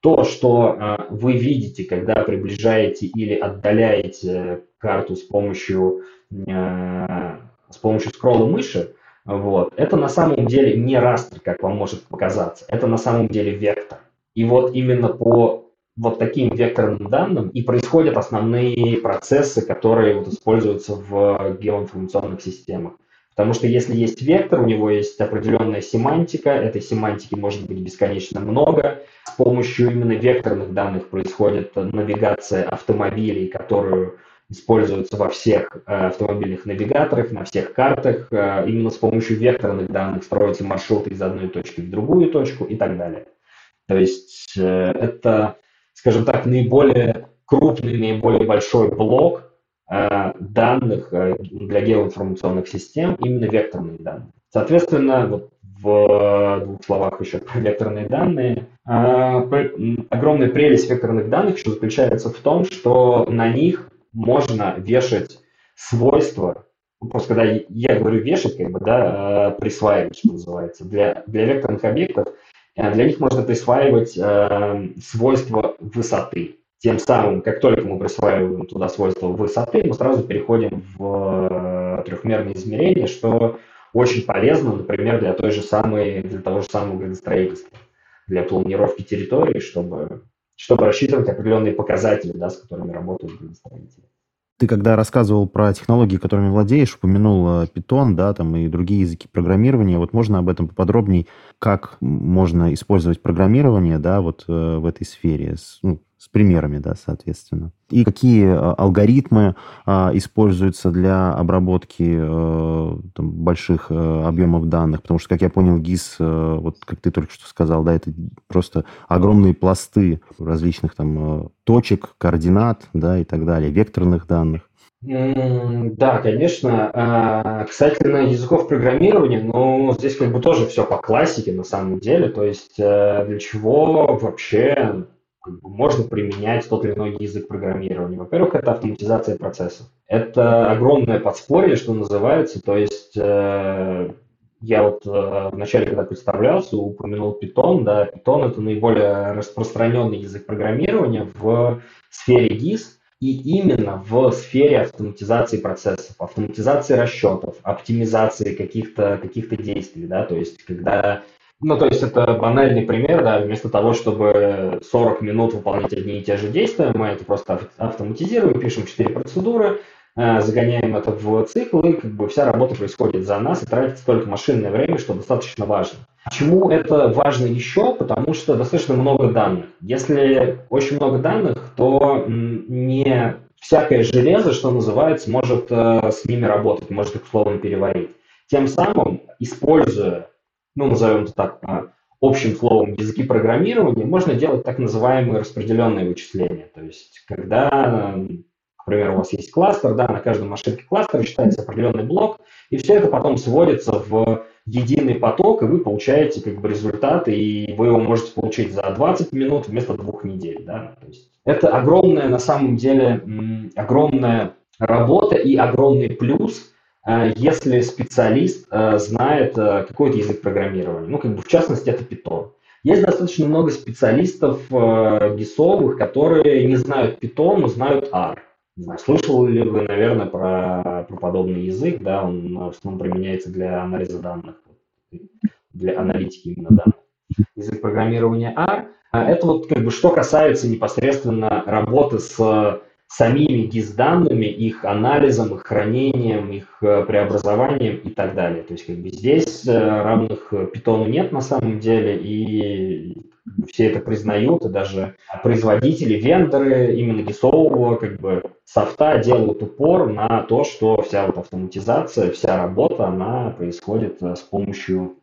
Speaker 2: то, что э, вы видите, когда приближаете или отдаляете карту с помощью, э, с помощью скролла мыши, вот, это на самом деле не растр, как вам может показаться, это на самом деле вектор. И вот именно по вот таким векторным данным и происходят основные процессы, которые вот используются в геоинформационных системах. Потому что если есть вектор, у него есть определенная семантика, этой семантики может быть бесконечно много. С помощью именно векторных данных происходит навигация автомобилей, которую используется во всех э, автомобильных навигаторах, на всех картах. Э, именно с помощью векторных данных строятся маршруты из одной точки в другую точку и так далее. То есть э, это скажем так, наиболее крупный, наиболее большой блок э, данных э, для геоинформационных систем, именно векторные данные. Соответственно, вот в двух словах еще про векторные данные. Э, огромная прелесть векторных данных еще заключается в том, что на них можно вешать свойства, ну, просто когда я говорю вешать, как бы, да, присваивать, что называется, для, для векторных объектов для них можно присваивать э, свойства высоты. Тем самым, как только мы присваиваем туда свойства высоты, мы сразу переходим в э, трехмерное измерение, что очень полезно, например, для той же самой, для того же самого градостроительства, для планировки территории, чтобы, чтобы рассчитывать определенные показатели, да, с которыми работают градостроители.
Speaker 1: Ты когда рассказывал про технологии, которыми владеешь, упомянул Python, да, там и другие языки программирования. Вот можно об этом поподробнее, как можно использовать программирование, да, вот э, в этой сфере, ну, с примерами, да, соответственно. И какие э, алгоритмы а, используются для обработки а, там, больших а, объемов данных, потому что, как я понял, ГИС, а, вот как ты только что сказал, да, это просто огромные пласты различных там точек, координат, да, и так далее, векторных данных.
Speaker 2: Да, конечно. Касательно языков программирования, ну, здесь как бы тоже все по классике на самом деле. То есть для чего вообще как бы можно применять тот или иной язык программирования. Во-первых, это автоматизация процессов. Это огромное подспорье, что называется. То есть э, я вот э, вначале, когда представлялся, упомянул Python. Да, Python это наиболее распространенный язык программирования в сфере GIS. И именно в сфере автоматизации процессов, автоматизации расчетов, оптимизации каких-то каких действий, да, то есть когда ну, то есть это банальный пример, да, вместо того, чтобы 40 минут выполнять одни и те же действия, мы это просто автоматизируем, пишем 4 процедуры, э, загоняем это в цикл, и как бы вся работа происходит за нас, и тратится только машинное время, что достаточно важно. Почему это важно еще? Потому что достаточно много данных. Если очень много данных, то не всякое железо, что называется, может э, с ними работать, может их условно переварить. Тем самым, используя ну, назовем это так, а, общим словом языки программирования, можно делать так называемые распределенные вычисления. То есть, когда, к примеру, у вас есть кластер, да, на каждом машинке кластера считается определенный блок, и все это потом сводится в единый поток, и вы получаете как бы результат, и вы его можете получить за 20 минут вместо двух недель. Да? То есть это огромная, на самом деле, огромная работа и огромный плюс – если специалист э, знает э, какой-то язык программирования. Ну, как бы в частности, это Python. Есть достаточно много специалистов э, гисовых, которые не знают Python, но знают R. Слышали ли вы, наверное, про про, подобный язык, да, он в основном применяется для анализа данных, для аналитики именно данных. Язык программирования R. Это вот как бы что касается непосредственно работы с самими GIS-данными, их анализом, их хранением, их э, преобразованием и так далее. То есть как бы здесь э, равных питону нет на самом деле, и все это признают, и даже производители, вендоры именно гисового как бы софта делают упор на то, что вся вот автоматизация, вся работа, она происходит э, с помощью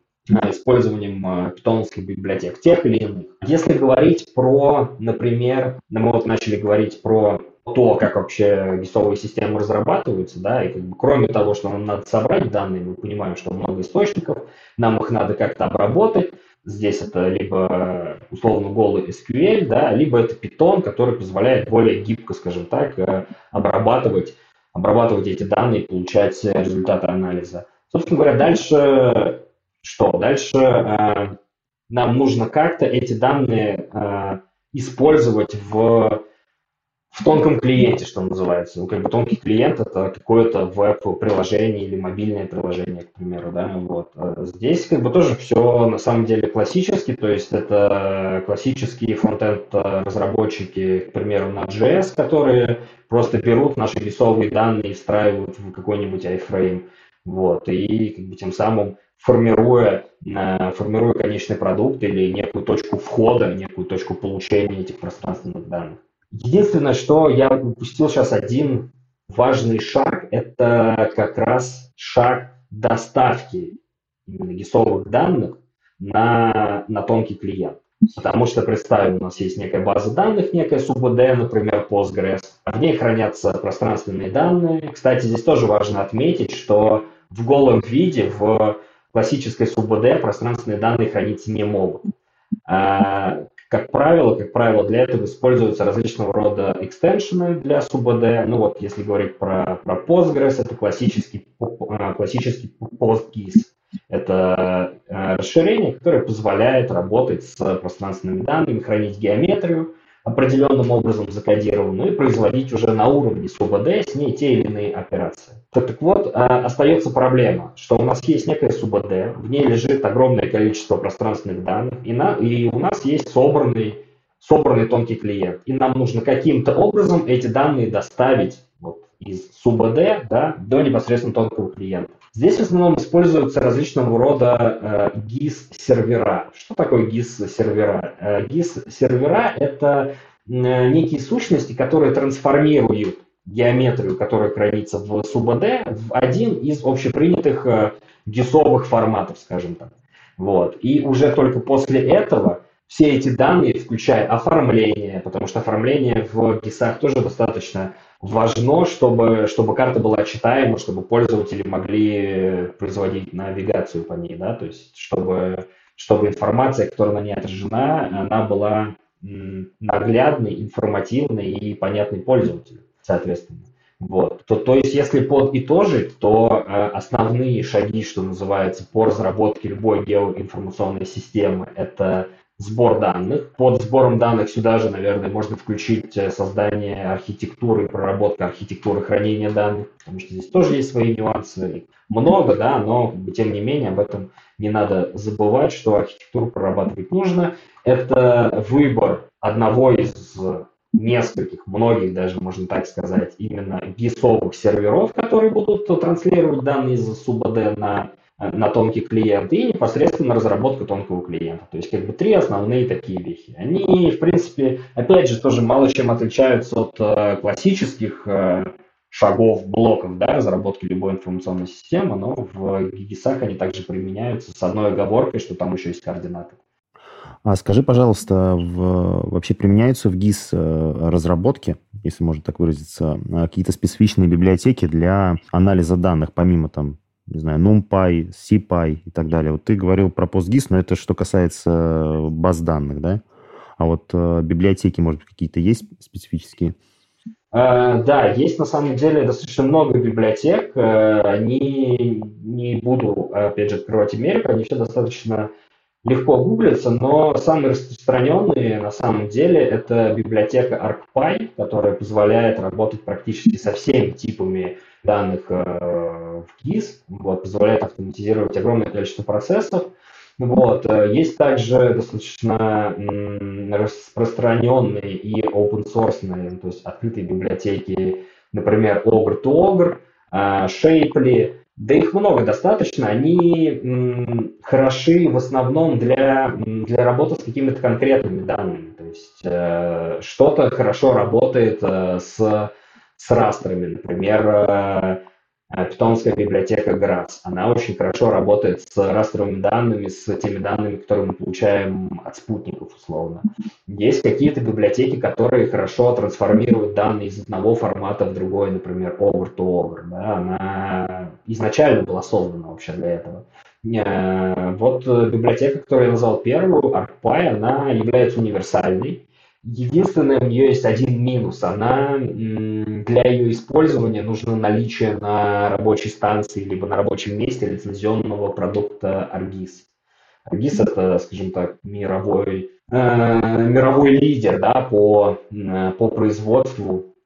Speaker 2: использованием питоновских библиотек, тех или иных. Если говорить про, например, мы вот начали говорить про то, как вообще гисовые системы разрабатываются, да, и как бы, кроме того, что нам надо собрать данные, мы понимаем, что много источников, нам их надо как-то обработать, здесь это либо условно голый SQL, да, либо это Python, который позволяет более гибко, скажем так, э, обрабатывать, обрабатывать эти данные и получать результаты анализа. Собственно говоря, дальше что? Дальше э, нам нужно как-то эти данные э, использовать в в тонком клиенте, что называется. Ну, как бы тонкий клиент это какое-то веб-приложение или мобильное приложение, к примеру, да, вот. А здесь как бы тоже все на самом деле классически, то есть это классические фронтенд разработчики, к примеру, на JS, которые просто берут наши рисовые данные и встраивают в какой-нибудь iframe, вот, и как бы тем самым формируя, э, формируя конечный продукт или некую точку входа, некую точку получения этих пространственных данных. Единственное, что я упустил сейчас один важный шаг, это как раз шаг доставки именно гисовых данных на, на тонкий клиент. Потому что, представим, у нас есть некая база данных, некая СУБД, например, Postgres. В ней хранятся пространственные данные. Кстати, здесь тоже важно отметить, что в голом виде в классической СУБД пространственные данные храниться не могут. Как правило, как правило, для этого используются различного рода экстеншены для SUBD. Ну вот, если говорить про, про Postgres, это классический, а, классический PostGIS. Это а, расширение, которое позволяет работать с пространственными данными, хранить геометрию, определенным образом закодированную и производить уже на уровне СУБД с ней те или иные операции. Так, так вот, а, остается проблема, что у нас есть некая СУБД, в ней лежит огромное количество пространственных данных, и, на, и у нас есть собранный, собранный тонкий клиент. И нам нужно каким-то образом эти данные доставить вот, из СУБД да, до непосредственно тонкого клиента. Здесь в основном используются различного рода э, GIS-сервера. Что такое GIS-сервера? Э, GIS-сервера – это э, некие сущности, которые трансформируют геометрию, которая хранится в СУБД, в один из общепринятых э, гисовых форматов, скажем так. Вот. И уже только после этого все эти данные, включая оформление, потому что оформление в ГИСах тоже достаточно важно, чтобы, чтобы карта была читаема, чтобы пользователи могли производить навигацию по ней, да, то есть чтобы, чтобы информация, которая на ней отражена, она была наглядной, информативной и понятной пользователю, соответственно. Вот. То, то есть, если подытожить, то э, основные шаги, что называется, по разработке любой геоинформационной системы, это сбор данных. Под сбором данных сюда же, наверное, можно включить э, создание архитектуры, проработка архитектуры хранения данных, потому что здесь тоже есть свои нюансы. Много, да, но тем не менее об этом не надо забывать, что архитектуру прорабатывать нужно. Это выбор одного из нескольких, многих даже, можно так сказать, именно гисовых серверов, которые будут транслировать данные из СУБД на на тонкий клиент и непосредственно разработка тонкого клиента. То есть как бы три основные такие вещи. Они, в принципе, опять же, тоже мало чем отличаются от э, классических э, шагов, блоков да, разработки любой информационной системы, но в гигисах они также применяются с одной оговоркой, что там еще есть координаты.
Speaker 1: А скажи, пожалуйста, в, вообще применяются в ГИС э, разработки, если можно так выразиться, какие-то специфичные библиотеки для анализа данных, помимо там не знаю, NumPy, CPy и так далее. Вот ты говорил про PostGIS, но это что касается э, баз данных, да? А вот э, библиотеки, может быть, какие-то есть специфические?
Speaker 2: Uh, да, есть на самом деле достаточно много библиотек. Uh, они не буду, опять же, открывать Америку, они все достаточно легко гуглятся, но самые распространенные на самом деле это библиотека ArcPy, которая позволяет работать практически со всеми типами данных в GIS, вот, позволяет автоматизировать огромное количество процессов. Вот. Есть также достаточно распространенные и open source, то есть открытые библиотеки, например, Ogre to Ogre, Shapely, да их много достаточно, они хороши в основном для, для работы с какими-то конкретными данными. То есть э, что-то хорошо работает э, с, с растрами, например, э, Э, питонская библиотека GRASS. Она очень хорошо работает с растровыми данными, с теми данными, которые мы получаем от спутников, условно. Есть какие-то библиотеки, которые хорошо трансформируют данные из одного формата в другой, например, over to over. Да? Она изначально была создана вообще для этого. Э, вот библиотека, которую я назвал первую, ArcPy, она является универсальной. Единственное, у нее есть один минус. Она для ее использования нужно наличие на рабочей станции либо на рабочем месте лицензионного продукта Argis. Argis это, скажем так, мировой, э, мировой лидер да, по, э, по производству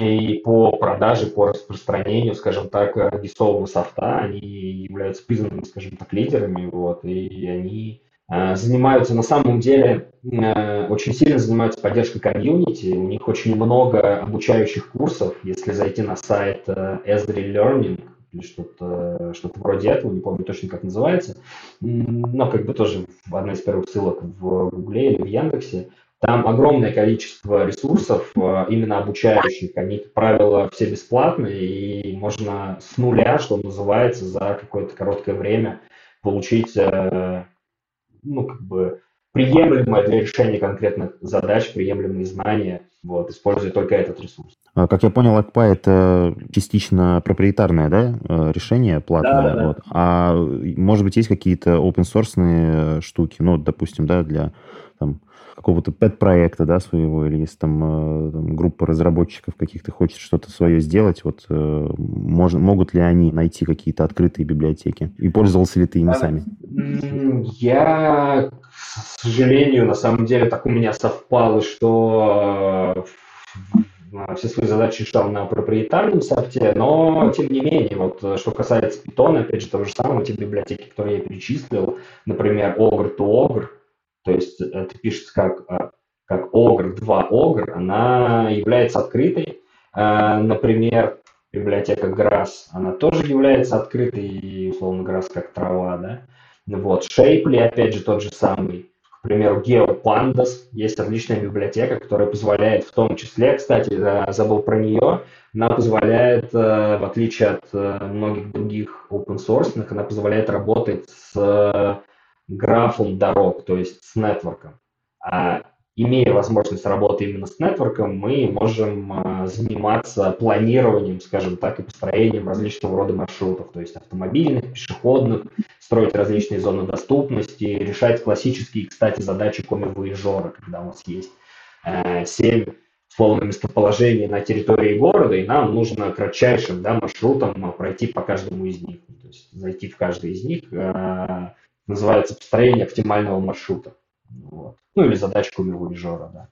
Speaker 2: и по продаже, по распространению, скажем так, гисового софта. Они являются признанными, скажем так, лидерами, вот, и они занимаются на самом деле, э, очень сильно занимаются поддержкой комьюнити. У них очень много обучающих курсов. Если зайти на сайт э, Esri Learning или что-то что вроде этого, не помню точно, как называется, но как бы тоже одна из первых ссылок в Гугле или в Яндексе, там огромное количество ресурсов, именно обучающих. Они, как правило, все бесплатные, и можно с нуля, что называется, за какое-то короткое время получить ну, как бы приемлемое для решения конкретных задач, приемлемые знания, вот, используя только этот ресурс.
Speaker 1: А, как я понял, ACPA — это частично проприетарное да, э, решение, платное. Да, да, вот. А может быть, есть какие-то open-source штуки, ну, допустим, да, для там, какого-то пэт-проекта, да, своего, или если там, э, там группа разработчиков каких-то хочет что-то свое сделать, вот э, можно, могут ли они найти какие-то открытые библиотеки? И пользовался ли ты ими сами?
Speaker 2: Я, к сожалению, на самом деле так у меня совпало, что э, все свои задачи решал на проприетарном софте, но тем не менее, вот что касается Python, опять же, то же самое, те библиотеки, которые я перечислил, например, Ogre to Ogre, то есть это пишется как, а, как Ogre 2 Ogre, она является открытой. А, например, библиотека Grass, она тоже является открытой, условно Grass как трава, да. Вот, Shapely, опять же, тот же самый. К примеру, GeoPandas, есть отличная библиотека, которая позволяет в том числе, кстати, забыл про нее, она позволяет, э, в отличие от э, многих других open source, она позволяет работать с графом дорог, то есть с нетворком. А имея возможность работы именно с нетворком, мы можем а, заниматься планированием, скажем так, и построением различного рода маршрутов, то есть автомобильных, пешеходных, строить различные зоны доступности, решать классические, кстати, задачи коми-воежора, когда у нас есть э, 7 условно местоположений на территории города, и нам нужно кратчайшим да, маршрутом пройти по каждому из них, то есть зайти в каждый из них, э, называется построение оптимального маршрута. Вот. Ну или задачку мировижора, да.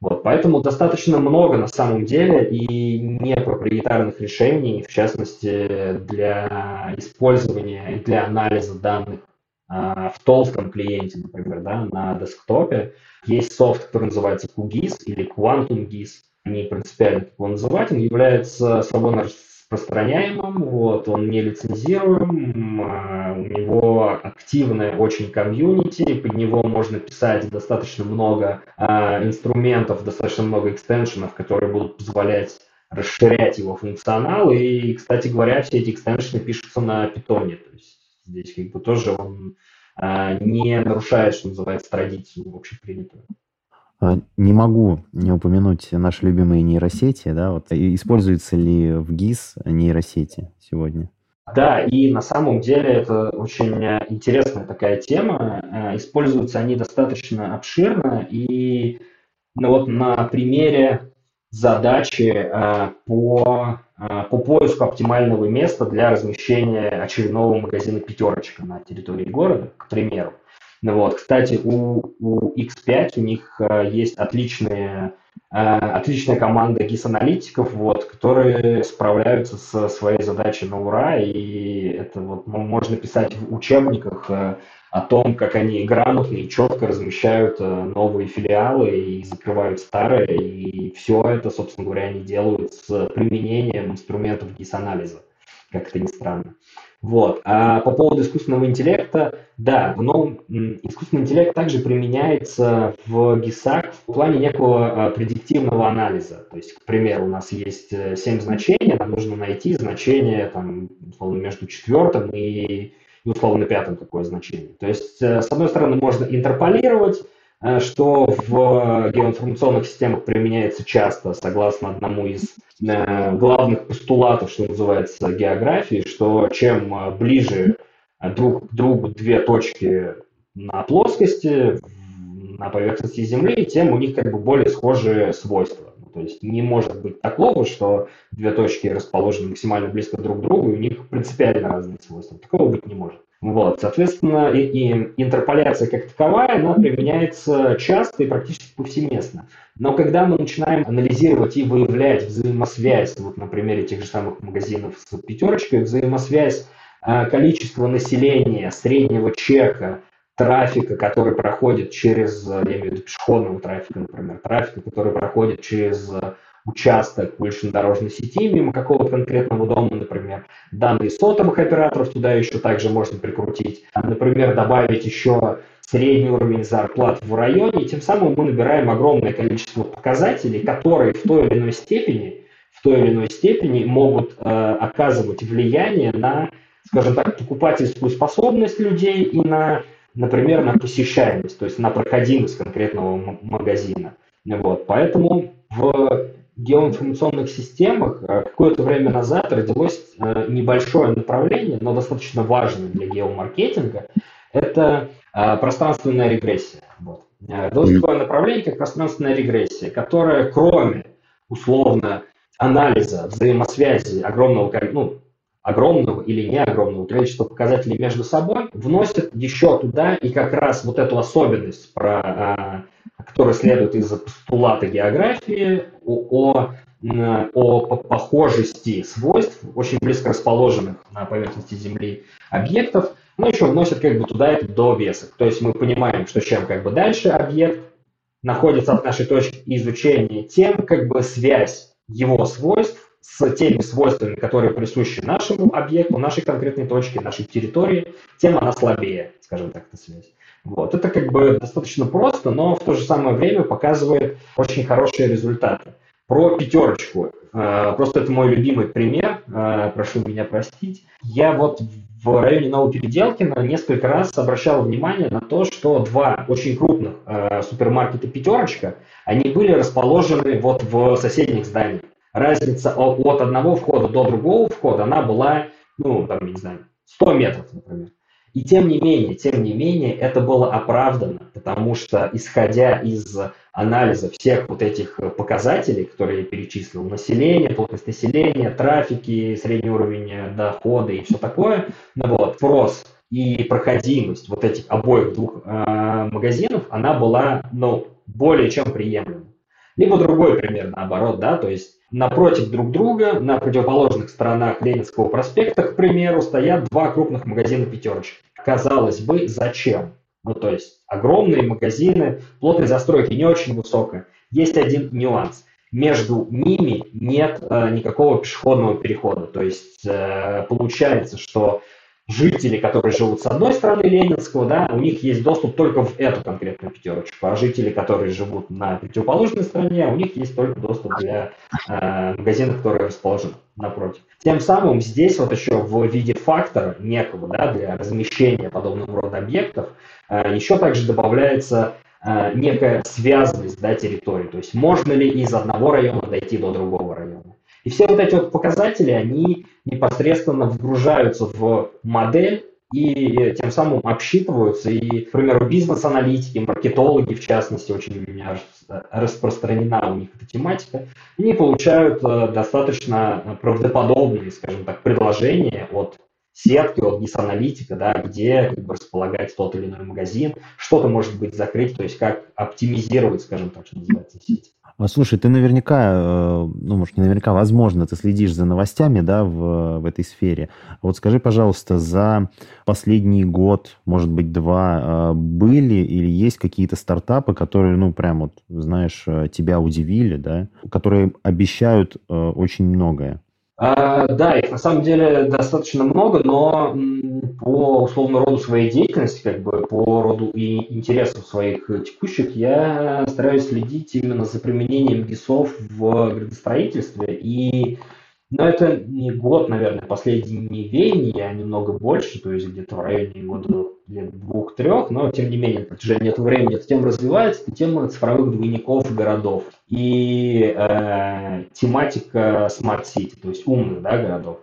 Speaker 2: Вот, поэтому достаточно много на самом деле и непроприетарных решений, в частности для использования и для анализа данных а, в толстом клиенте, например, да, на десктопе. Есть софт, который называется QGIS или Quantum GIS. Не принципиально как его называть, он является свободно распространяемым, вот, он не лицензируем, а, у него активное очень комьюнити, под него можно писать достаточно много а, инструментов, достаточно много экстеншенов, которые будут позволять расширять его функционал. И, кстати говоря, все эти экстеншены пишутся на питоне. То есть здесь как бы тоже он а, не нарушает, что называется, традицию общепринятую.
Speaker 1: А, не могу не упомянуть наши любимые нейросети. Да, вот. Используются ли в ГИС нейросети сегодня?
Speaker 2: Да, и на самом деле это очень интересная такая тема. А, используются они достаточно обширно. И ну, вот на примере задачи а, по, по поиску оптимального места для размещения очередного магазина пятерочка на территории города, к примеру. Ну вот, кстати, у, у X5 у них э, есть отличные отличная команда GIS-аналитиков, вот, которые справляются со своей задачей на ура, и это вот можно писать в учебниках о том, как они грамотно и четко размещают новые филиалы и закрывают старые, и все это, собственно говоря, они делают с применением инструментов GIS-анализа, как это ни странно. Вот. А по поводу искусственного интеллекта, да, в новом искусственный интеллект также применяется в GISAC в плане некого а, предиктивного анализа. То есть, к примеру, у нас есть 7 э, значений, нам нужно найти значение там, условно, между четвертым и, условно пятым такое значение. То есть, э, с одной стороны, можно интерполировать, что в геоинформационных системах применяется часто, согласно одному из э, главных постулатов, что называется, географии, что чем э, ближе друг к другу две точки на плоскости, на поверхности Земли, тем у них как бы более схожие свойства. Ну, то есть не может быть такого, что две точки расположены максимально близко друг к другу, и у них принципиально разные свойства. Такого быть не может. Вот, соответственно, и, и интерполяция как таковая, она применяется часто и практически повсеместно. Но когда мы начинаем анализировать и выявлять взаимосвязь, вот на примере тех же самых магазинов с пятерочкой, взаимосвязь э, количества населения, среднего чека, трафика, который проходит через, я имею в виду пешеходного трафика, например, трафика, который проходит через участок дорожной сети мимо какого-то конкретного дома, например. Данные сотовых операторов туда еще также можно прикрутить. Например, добавить еще средний уровень зарплат в районе, и тем самым мы набираем огромное количество показателей, которые в той или иной степени, в той или иной степени могут э, оказывать влияние на, скажем так, покупательскую способность людей и на, например, на посещаемость, то есть на проходимость конкретного магазина. Вот. Поэтому в геоинформационных системах э, какое-то время назад родилось э, небольшое направление, но достаточно важное для геомаркетинга. Это э, пространственная регрессия. Вот. Родилось такое направление, как пространственная регрессия, которое кроме условно анализа взаимосвязи огромного, ну, огромного или не огромного количества показателей между собой, вносит еще туда и как раз вот эту особенность про который следует из постулата географии о, о, о похожести свойств очень близко расположенных на поверхности Земли объектов, но еще вносит как бы туда этот довесок. То есть мы понимаем, что чем как бы дальше объект находится от нашей точки изучения, тем как бы связь его свойств с теми свойствами, которые присущи нашему объекту, нашей конкретной точке, нашей территории, тем она слабее, скажем так, эта связь. Вот. Это как бы достаточно просто, но в то же самое время показывает очень хорошие результаты. Про пятерочку. Э, просто это мой любимый пример, э, прошу меня простить. Я вот в районе Новопеределкина несколько раз обращал внимание на то, что два очень крупных э, супермаркета «Пятерочка», они были расположены вот в соседних зданиях. Разница от одного входа до другого входа, она была, ну, там, не знаю, 100 метров, например. И тем не менее, тем не менее, это было оправдано, потому что, исходя из анализа всех вот этих показателей, которые я перечислил, население, плотность населения, трафики, средний уровень дохода и все такое, ну вот, спрос и проходимость вот этих обоих двух э, магазинов, она была, ну, более чем приемлема. Либо другой пример наоборот, да, то есть Напротив друг друга, на противоположных сторонах Ленинского проспекта, к примеру, стоят два крупных магазина «Пятерочки». Казалось бы, зачем? Ну, то есть огромные магазины, плотность застройки не очень высокая. Есть один нюанс. Между ними нет э, никакого пешеходного перехода. То есть э, получается, что жители, которые живут с одной стороны Ленинского, да, у них есть доступ только в эту конкретную пятерочку, а жители, которые живут на противоположной стороне, у них есть только доступ для э, магазина, который расположен напротив. Тем самым здесь вот еще в виде фактора некого да, для размещения подобного рода объектов э, еще также добавляется э, некая связанность да, территории, то есть можно ли из одного района дойти до другого. И все вот эти вот показатели, они непосредственно вгружаются в модель и тем самым обсчитываются. И, к примеру, бизнес-аналитики, маркетологи, в частности, очень у меня распространена у них эта тематика, они получают э, достаточно правдоподобные, скажем так, предложения от сетки, от гис-аналитика, да, где как бы, располагать тот или иной магазин, что-то может быть закрыть, то есть как оптимизировать, скажем так, что называется, сеть.
Speaker 1: А, слушай, ты наверняка, э, ну, может, не наверняка, возможно, ты следишь за новостями, да, в, в этой сфере. Вот скажи, пожалуйста, за последний год, может быть, два, э, были или есть какие-то стартапы, которые, ну, прям вот, знаешь, э, тебя удивили, да, которые обещают очень многое?
Speaker 2: А, да, их на самом деле достаточно много, но по условно роду своей деятельности, как бы по роду и интересов своих текущих, я стараюсь следить именно за применением ГИСов в градостроительстве. И но это не год, наверное, последние веяния, а немного больше, то есть где-то в районе года лет двух-трех, но тем не менее, на протяжении этого времени эта тема развивается, это тема цифровых двойников городов и э, тематика City, то есть умных да, городов.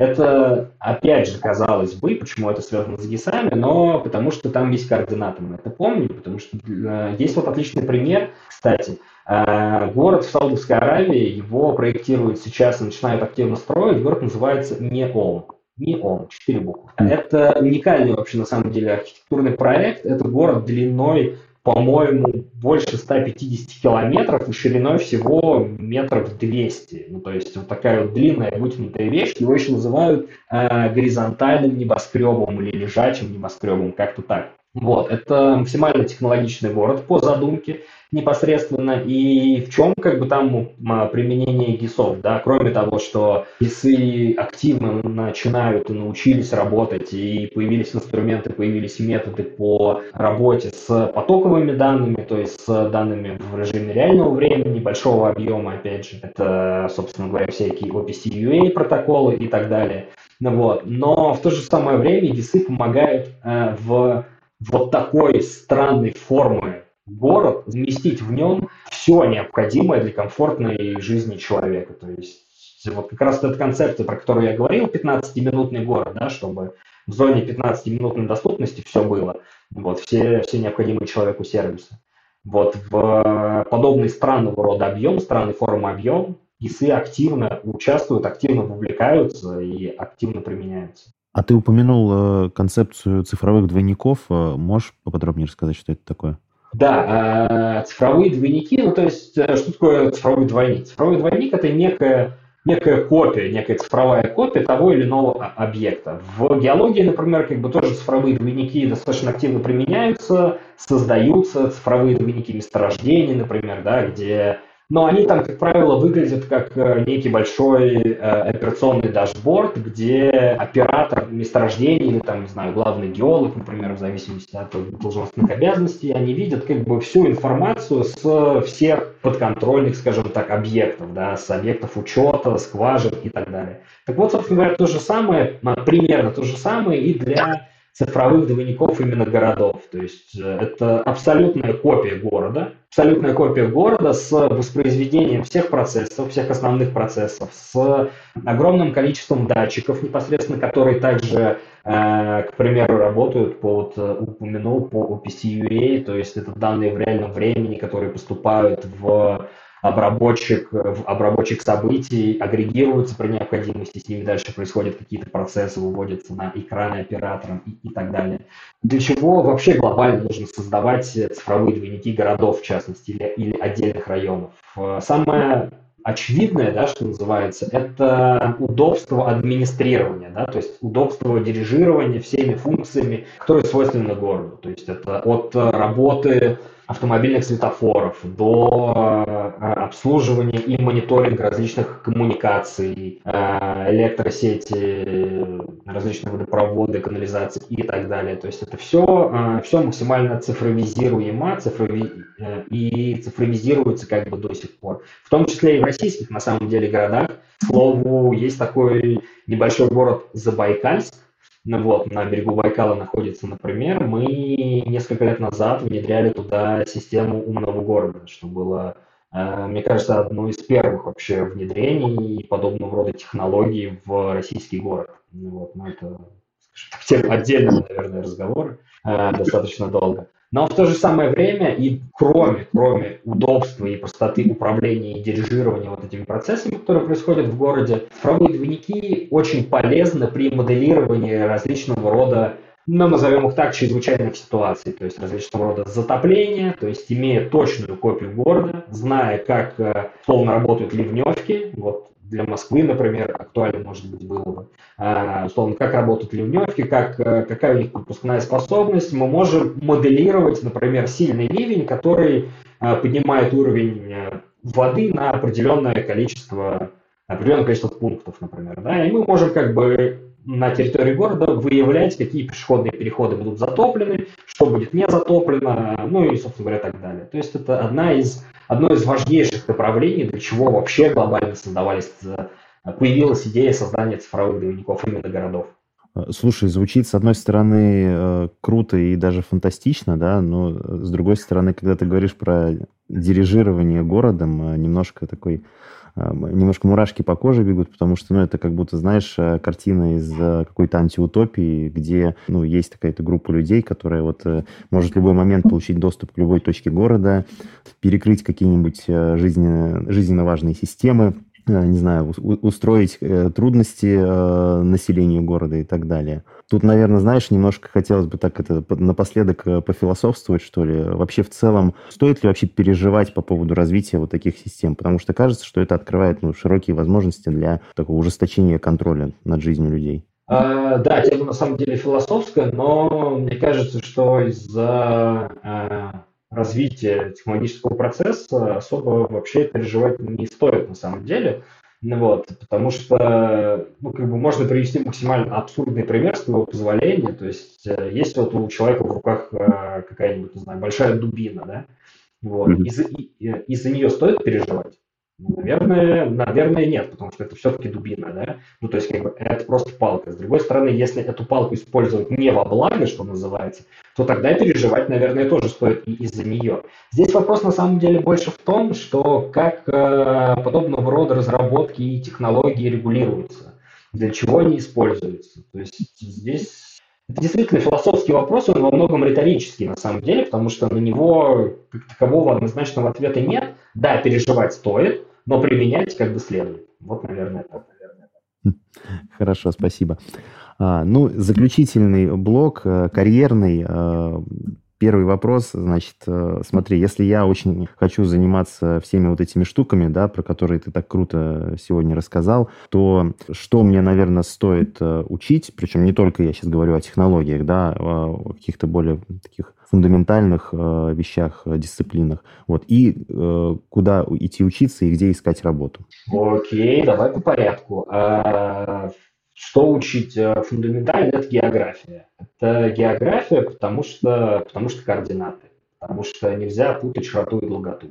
Speaker 2: Это, опять же, казалось бы, почему это связано с ГИСами, но потому что там есть координаты, мы это помним, потому что э, есть вот отличный пример, кстати, э, город в Саудовской Аравии, его проектируют сейчас и начинают активно строить, город называется Неом. НИОМ, четыре буквы. Это уникальный вообще на самом деле архитектурный проект. Это город длиной, по-моему, больше 150 километров и шириной всего метров 200. Ну, то есть вот такая вот длинная вытянутая вещь. Его еще называют э, горизонтальным небоскребом или лежачим небоскребом, как-то так. Вот, это максимально технологичный город по задумке непосредственно. И в чем как бы там применение ГИСов, да, кроме того, что ГИСы активно начинают и научились работать, и появились инструменты, появились методы по работе с потоковыми данными, то есть с данными в режиме реального времени, большого объема, опять же, это, собственно говоря, всякие OPC-UA протоколы и так далее. Вот. Но в то же самое время ГИСы помогают э, в вот такой странной формы город, заместить в нем все необходимое для комфортной жизни человека. То есть вот как раз эта концепция, про которую я говорил, 15-минутный город, да, чтобы в зоне 15-минутной доступности все было, вот, все, все необходимые человеку сервисы. Вот в подобный странного рода объем, странной формы объем, ИСы активно участвуют, активно вовлекаются и активно применяются.
Speaker 1: А ты упомянул э, концепцию цифровых двойников. Э, можешь поподробнее рассказать, что это такое?
Speaker 2: Да, э, цифровые двойники, ну то есть что такое цифровой двойник? Цифровой двойник это некая, некая копия, некая цифровая копия того или иного объекта. В геологии, например, как бы тоже цифровые двойники достаточно активно применяются, создаются цифровые двойники месторождений, например, да, где но они там, как правило, выглядят как э, некий большой э, операционный дашборд, где оператор месторождения или там, не знаю, главный геолог, например, в зависимости от должностных обязанностей, они видят как бы всю информацию с всех подконтрольных, скажем так, объектов, да, с объектов учета, скважин и так далее. Так вот, собственно говоря, то же самое, примерно то же самое и для цифровых двойников именно городов. То есть э, это абсолютная копия города, абсолютная копия города с воспроизведением всех процессов, всех основных процессов, с огромным количеством датчиков непосредственно, которые также, э, к примеру, работают по, вот, э, упомянул, по OPC-UA, то есть это данные в реальном времени, которые поступают в обработчик, обработчик событий агрегируется при необходимости, с ними дальше происходят какие-то процессы, выводятся на экраны оператором и, и так далее. Для чего вообще глобально нужно создавать цифровые двойники городов, в частности, или, или отдельных районов? Самое очевидное, да, что называется, это удобство администрирования, да, то есть удобство дирижирования всеми функциями, которые свойственны городу. То есть это от работы автомобильных светофоров до э, обслуживания и мониторинга различных коммуникаций, э, электросети, различные водопроводы, канализации и так далее. То есть это все, э, все максимально цифровизируемо цифрови... и цифровизируется как бы до сих пор. В том числе и в российских, на самом деле, городах. К слову, есть такой небольшой город Забайкальск, ну вот, на берегу Байкала находится, например, мы несколько лет назад внедряли туда систему умного города, что было, э, мне кажется, одно из первых вообще внедрений подобного рода технологий в российский город. Ну вот, ну это, скажем так, тема наверное, разговора, э, достаточно долго. Но в то же самое время и кроме, кроме удобства и простоты управления и дирижирования вот этими процессами, которые происходят в городе, цифровые двойники очень полезны при моделировании различного рода ну, назовем их так, чрезвычайных ситуаций, то есть различного рода затопления, то есть имея точную копию города, зная, как э, условно работают ливневки, вот для Москвы, например, актуально, может быть, было бы, а, условно, как работают ливневки, как, э, какая у них пропускная способность, мы можем моделировать, например, сильный ливень, который э, поднимает уровень воды на определенное количество, определенное количество пунктов, например, да, и мы можем как бы на территории города выявлять, какие пешеходные переходы будут затоплены, что будет не затоплено, ну и, собственно говоря, так далее. То есть это одна из, одно из важнейших направлений, для чего вообще глобально создавались, появилась идея создания цифровых дневников именно городов.
Speaker 1: Слушай, звучит, с одной стороны, э, круто и даже фантастично, да, но с другой стороны, когда ты говоришь про дирижирование городом, э, немножко такой немножко мурашки по коже бегут, потому что, ну, это как будто, знаешь, э, картина из э, какой-то антиутопии, где, ну, есть какая-то группа людей, которая вот э, может в любой момент получить доступ к любой точке города, перекрыть какие-нибудь жизненно, жизненно важные системы, не знаю, устроить э, трудности э, населению города и так далее. Тут, наверное, знаешь, немножко хотелось бы так это напоследок пофилософствовать, что ли. Вообще в целом, стоит ли вообще переживать по поводу развития вот таких систем? Потому что кажется, что это открывает ну, широкие возможности для такого ужесточения контроля над жизнью людей.
Speaker 2: А, да, тема на самом деле философская, но мне кажется, что из-за развития технологического процесса особо вообще переживать не стоит на самом деле. Ну вот, потому что, ну, как бы можно привести максимально абсурдный пример с твоего позволения. То есть, э, есть вот у человека в руках э, какая-нибудь, не знаю, большая дубина, да, вот, mm-hmm. из-за, из-за нее стоит переживать? Наверное, наверное, нет, потому что это все-таки дубина, да? Ну, то есть, как бы, это просто палка. С другой стороны, если эту палку использовать не во благо, что называется, то тогда переживать, наверное, тоже стоит и из-за нее. Здесь вопрос, на самом деле, больше в том, что как э, подобного рода разработки и технологии регулируются, для чего они используются. То есть, здесь это действительно философский вопрос, он во многом риторический на самом деле, потому что на него как такового однозначного ответа нет. Да, переживать стоит, но применять как бы следует. Вот, наверное, так.
Speaker 1: Хорошо, спасибо. А, ну, заключительный блок, э, карьерный. Э, первый вопрос, значит, э, смотри, если я очень хочу заниматься всеми вот этими штуками, да, про которые ты так круто сегодня рассказал, то что мне, наверное, стоит учить, причем не только я сейчас говорю о технологиях, да, а о каких-то более таких фундаментальных э, вещах, э, дисциплинах. Вот. И э, куда идти учиться и где искать работу.
Speaker 2: Окей, давай по порядку. А, что учить э, фундаментально? Это география. Это география, потому что, потому что координаты. Потому что нельзя путать широту и долготу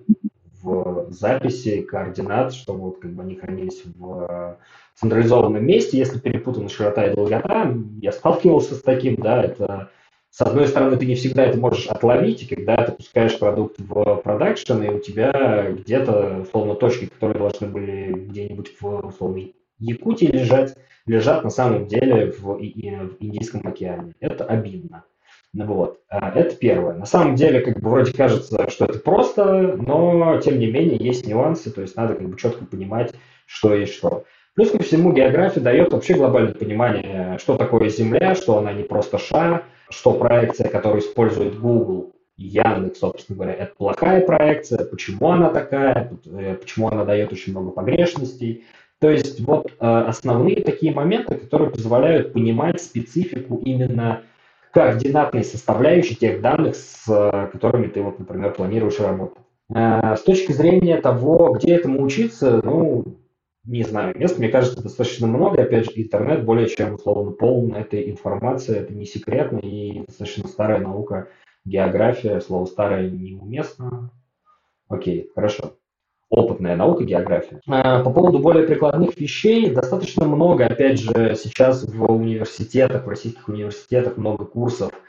Speaker 2: в записи координат, чтобы вот как бы они хранились в централизованном месте. Если перепутана широта и долгота, я сталкивался с таким, да, это с одной стороны, ты не всегда это можешь отловить, и когда ты пускаешь продукт в продакшн, и у тебя где-то, условно, точки, которые должны были где-нибудь в, условно, Якутии лежать, лежат на самом деле в, в Индийском океане. Это обидно. Вот. А, это первое. На самом деле, как бы вроде кажется, что это просто, но тем не менее есть нюансы, то есть надо как бы четко понимать, что есть что. Плюс ко всему география дает вообще глобальное понимание, что такое Земля, что она не просто шар, что проекция, которую использует Google, Яндекс, собственно говоря, это плохая проекция, почему она такая, э, почему она дает очень много погрешностей. То есть вот э, основные такие моменты, которые позволяют понимать специфику именно координатной составляющей тех данных, с э, которыми ты, вот, например, планируешь работать. С точки зрения того, где этому учиться, ну, не знаю, мест, мне кажется, достаточно много. Опять же, интернет более чем, условно, полон этой информации. Это не секретно и достаточно старая наука. География, слово старое неуместно. Окей, хорошо. Опытная наука, география. А, по поводу более прикладных вещей, достаточно много, опять же, сейчас в университетах, в российских университетах много курсов –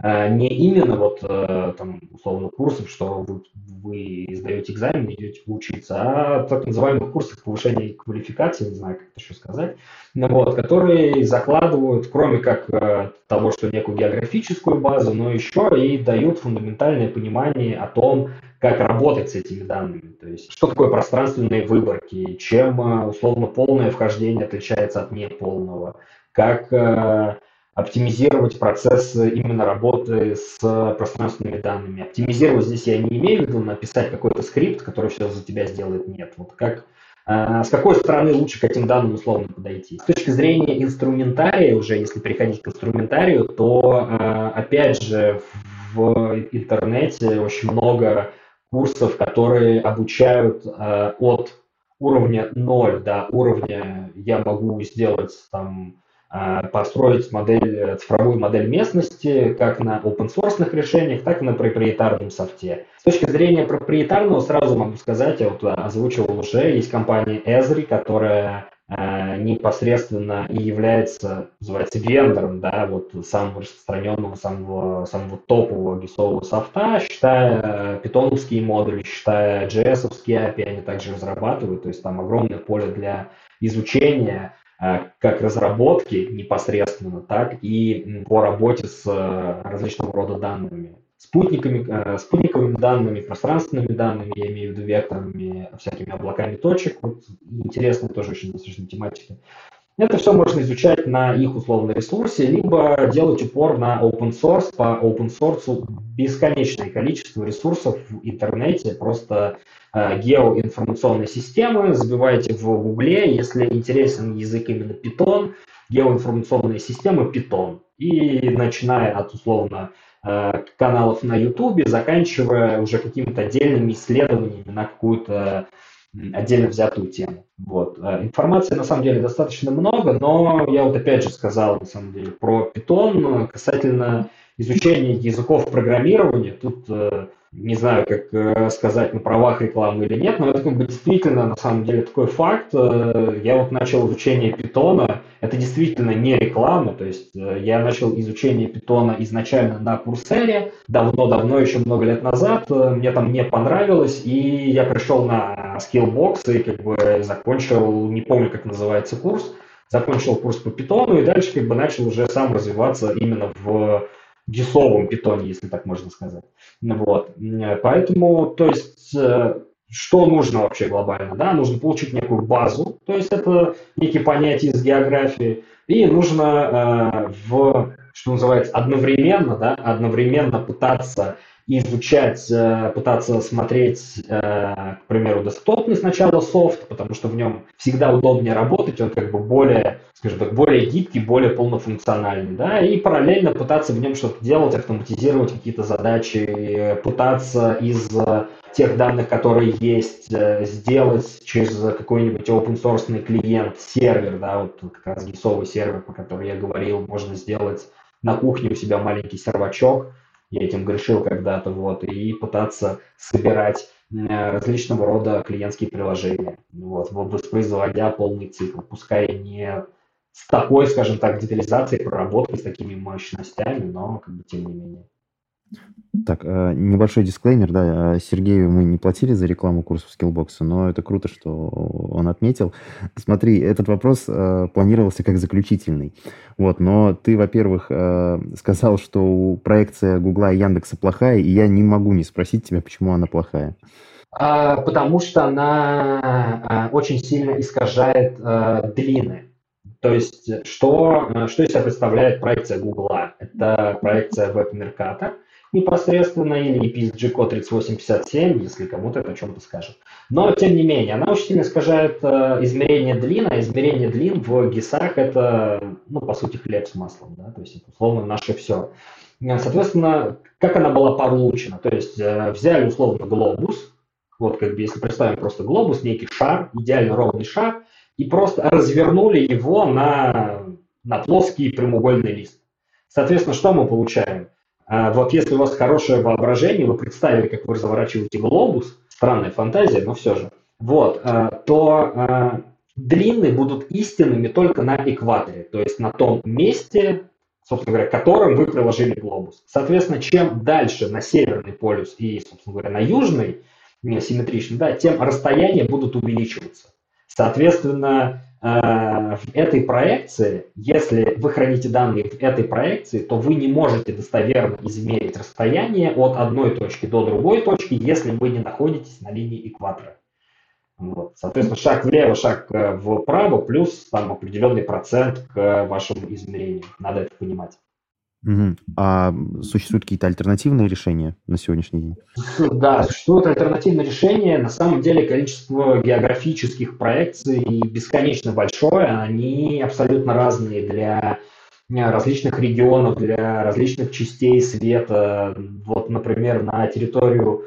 Speaker 2: а, не именно вот э, там условно курсов, что вы, вы сдаете экзамен, идете учиться, а так называемых курсов повышения квалификации, не знаю, как это еще сказать, ну вот, которые закладывают, кроме как э, того, что некую географическую базу, но еще и дают фундаментальное понимание о том, как работать с этими данными. То есть, что такое пространственные выборки, чем э, условно полное вхождение отличается от неполного, как оптимизировать процессы именно работы с пространственными данными. Оптимизировать здесь я не имею в виду написать какой-то скрипт, который все за тебя сделает. Нет. Вот как а, с какой стороны лучше к этим данным условно подойти? С точки зрения инструментария, уже если переходить к инструментарию, то опять же в интернете очень много курсов, которые обучают э, от уровня 0 до уровня я могу сделать там э, построить модель, цифровую модель местности как на open source решениях, так и на проприетарном софте. С точки зрения проприетарного сразу могу сказать, я вот озвучивал уже, есть компания Esri, которая Э, непосредственно и является, называется, вендором, да, вот самого распространенного, самого, самого топового гисового софта, считая питоновские модули, считая JS-овские API, они также разрабатывают, то есть там огромное поле для изучения, э, как разработки непосредственно, так и по работе с э, различного рода данными спутниками, э, спутниковыми данными, пространственными данными, я имею в виду векторными, всякими облаками точек. Вот интересная тоже очень достаточно тематика. Это все можно изучать на их условном ресурсе, либо делать упор на open source. По open source бесконечное количество ресурсов в интернете, просто э, геоинформационные системы. Забивайте в гугле, если интересен язык именно Python, геоинформационные системы Python. И начиная от условно каналов на YouTube, заканчивая уже какими-то отдельными исследованиями на какую-то отдельно взятую тему. Вот. Э, информации на самом деле достаточно много, но я вот опять же сказал на самом деле про Python касательно изучения языков программирования. Тут э, не знаю, как э, сказать, на правах рекламы или нет, но это как бы действительно, на самом деле, такой факт. Э, я вот начал изучение питона, это действительно не реклама, то есть э, я начал изучение питона изначально на Курсере, давно-давно, еще много лет назад, мне там не понравилось, и я пришел на Skillbox и как бы закончил, не помню, как называется курс, закончил курс по питону и дальше как бы начал уже сам развиваться именно в гисовом питоне, если так можно сказать. Вот. Поэтому, то есть, э, что нужно вообще глобально? Да? Нужно получить некую базу, то есть это некие понятия из географии, и нужно э, в, что называется, одновременно, да, одновременно пытаться изучать, э, пытаться смотреть, э, к примеру, десктопный сначала софт, потому что в нем всегда удобнее работать, он как бы более, скажем так, более гибкий, более полнофункциональный, да, и параллельно пытаться в нем что-то делать, автоматизировать какие-то задачи, пытаться из тех данных, которые есть, э, сделать через какой-нибудь open source клиент, сервер, да, вот как раз гисовый сервер, по которому я говорил, можно сделать на кухне у себя маленький сервачок, я этим грешил когда-то, вот, и пытаться собирать различного рода клиентские приложения, вот, воспроизводя полный цикл, пускай не с такой, скажем так, детализацией, проработкой, с такими мощностями, но как бы тем не менее.
Speaker 1: Так, э, небольшой дисклеймер, да, э, Сергею мы не платили за рекламу курсов скиллбокса, но это круто, что он отметил. Смотри, этот вопрос э, планировался как заключительный, вот, но ты, во-первых, сказал, что проекция Гугла и Яндекса плохая, и я не могу не спросить тебя, почему она плохая.
Speaker 2: А, потому что она очень сильно искажает длины. То есть, что, что из себя представляет проекция Гугла? Это проекция веб-мерката, непосредственно, или EPSG код 3857, если кому-то это о чем-то скажет. Но, тем не менее, она очень сильно искажает э, измерение длин, а измерение длин в ГИСах это, ну, по сути, хлеб с маслом, да, то есть это, условно, наше все. Соответственно, как она была получена? То есть э, взяли, условно, глобус, вот как бы если представим просто глобус, некий шар, идеально ровный шар, и просто развернули его на, на плоский прямоугольный лист. Соответственно, что мы получаем? А вот если у вас хорошее воображение, вы представили, как вы разворачиваете глобус, странная фантазия, но все же, вот, а, то а, длины будут истинными только на экваторе, то есть на том месте, собственно говоря, которым вы приложили глобус. Соответственно, чем дальше на северный полюс и, собственно говоря, на южный, симметрично, да, тем расстояния будут увеличиваться. Соответственно, в этой проекции, если вы храните данные в этой проекции, то вы не можете достоверно измерить расстояние от одной точки до другой точки, если вы не находитесь на линии экватора. Вот. Соответственно, шаг влево, шаг э, вправо, плюс там определенный процент к вашему измерению. Надо это понимать.
Speaker 1: Угу. А существуют какие-то альтернативные решения на сегодняшний день?
Speaker 2: Да, существуют альтернативные решения. На самом деле количество географических проекций бесконечно большое. Они абсолютно разные для э, различных регионов, для различных частей света. Вот, например, на территорию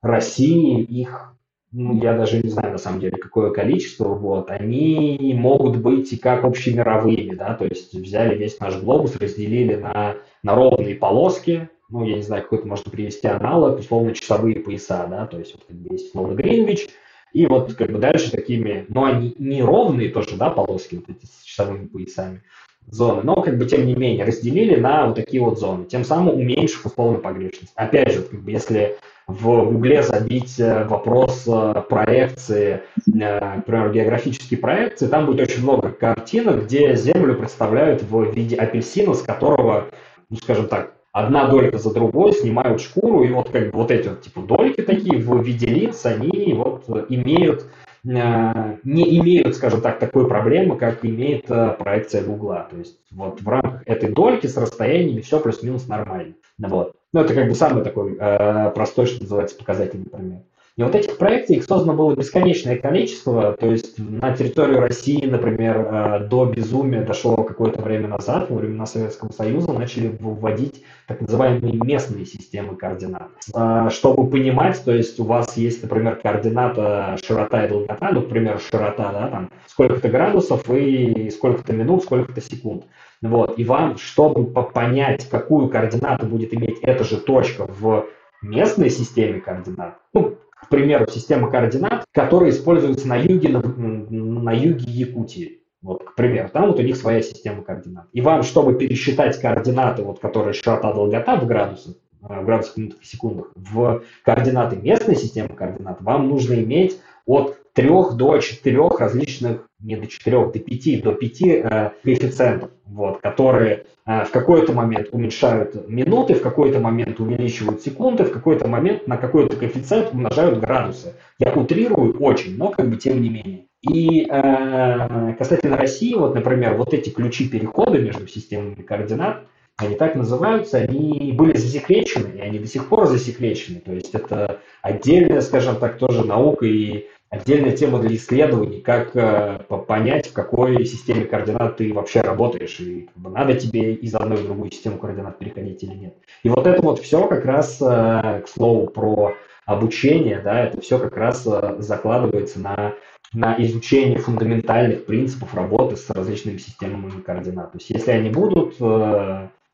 Speaker 2: России их я даже не знаю на самом деле, какое количество, вот, они могут быть и как общемировыми, да, то есть взяли весь наш глобус, разделили на, на ровные полоски, ну, я не знаю, какой-то можно привести аналог, условно, часовые пояса, да, то есть вот как бы есть условно Гринвич, и вот как бы дальше такими, ну, они не ровные тоже, да, полоски вот эти с часовыми поясами, зоны, но как бы тем не менее разделили на вот такие вот зоны, тем самым уменьшив условно погрешность. Опять же, как бы, если в Гугле забить э, вопрос э, проекции, э, например, географические проекции, там будет очень много картинок, где Землю представляют в виде апельсина, с которого, ну, скажем так, одна долька за другой снимают шкуру, и вот как бы вот эти вот типа дольки такие в виде лиц, они вот имеют не имеют, скажем так, такой проблемы, как имеет проекция Гугла. То есть вот в рамках этой дольки с расстояниями все плюс-минус нормально. Вот. Ну, это как бы самый такой э, простой, что называется, показательный пример. И вот этих проектов, их создано было бесконечное количество, то есть на территорию России, например, э, до безумия дошло какое-то время назад, во времена Советского Союза, начали вводить так называемые местные системы координат. Э, чтобы понимать, то есть у вас есть, например, координата широта и долгота, ну, например, широта, да, там, сколько-то градусов и сколько-то минут, сколько-то секунд. Вот. И вам, чтобы понять, какую координату будет иметь эта же точка в местной системе координат, ну, к примеру, система координат, которая используется на юге, на, на юге Якутии. Вот, к примеру, там вот у них своя система координат. И вам, чтобы пересчитать координаты, вот, которые широта, долгота в градусах, э, в градусах, минутах и секундах, в координаты местной системы координат, вам нужно иметь от трех до четырех различных, не до четырех, до пяти, до пяти э, коэффициентов, вот, которые э, в какой-то момент уменьшают минуты, в какой-то момент увеличивают секунды, в какой-то момент на какой-то коэффициент умножают градусы. Я утрирую очень, но как бы тем не менее. И э, касательно России, вот, например, вот эти ключи перехода между системами координат, они так называются, они были засекречены, и они до сих пор засекречены. То есть это отдельная, скажем так, тоже наука и отдельная тема для исследований, как э, понять, в какой системе координат ты вообще работаешь, и надо тебе из одной в другую систему координат переходить или нет. И вот это вот все как раз, э, к слову, про обучение, да, это все как раз э, закладывается на, на изучение фундаментальных принципов работы с различными системами координат. То есть если они будут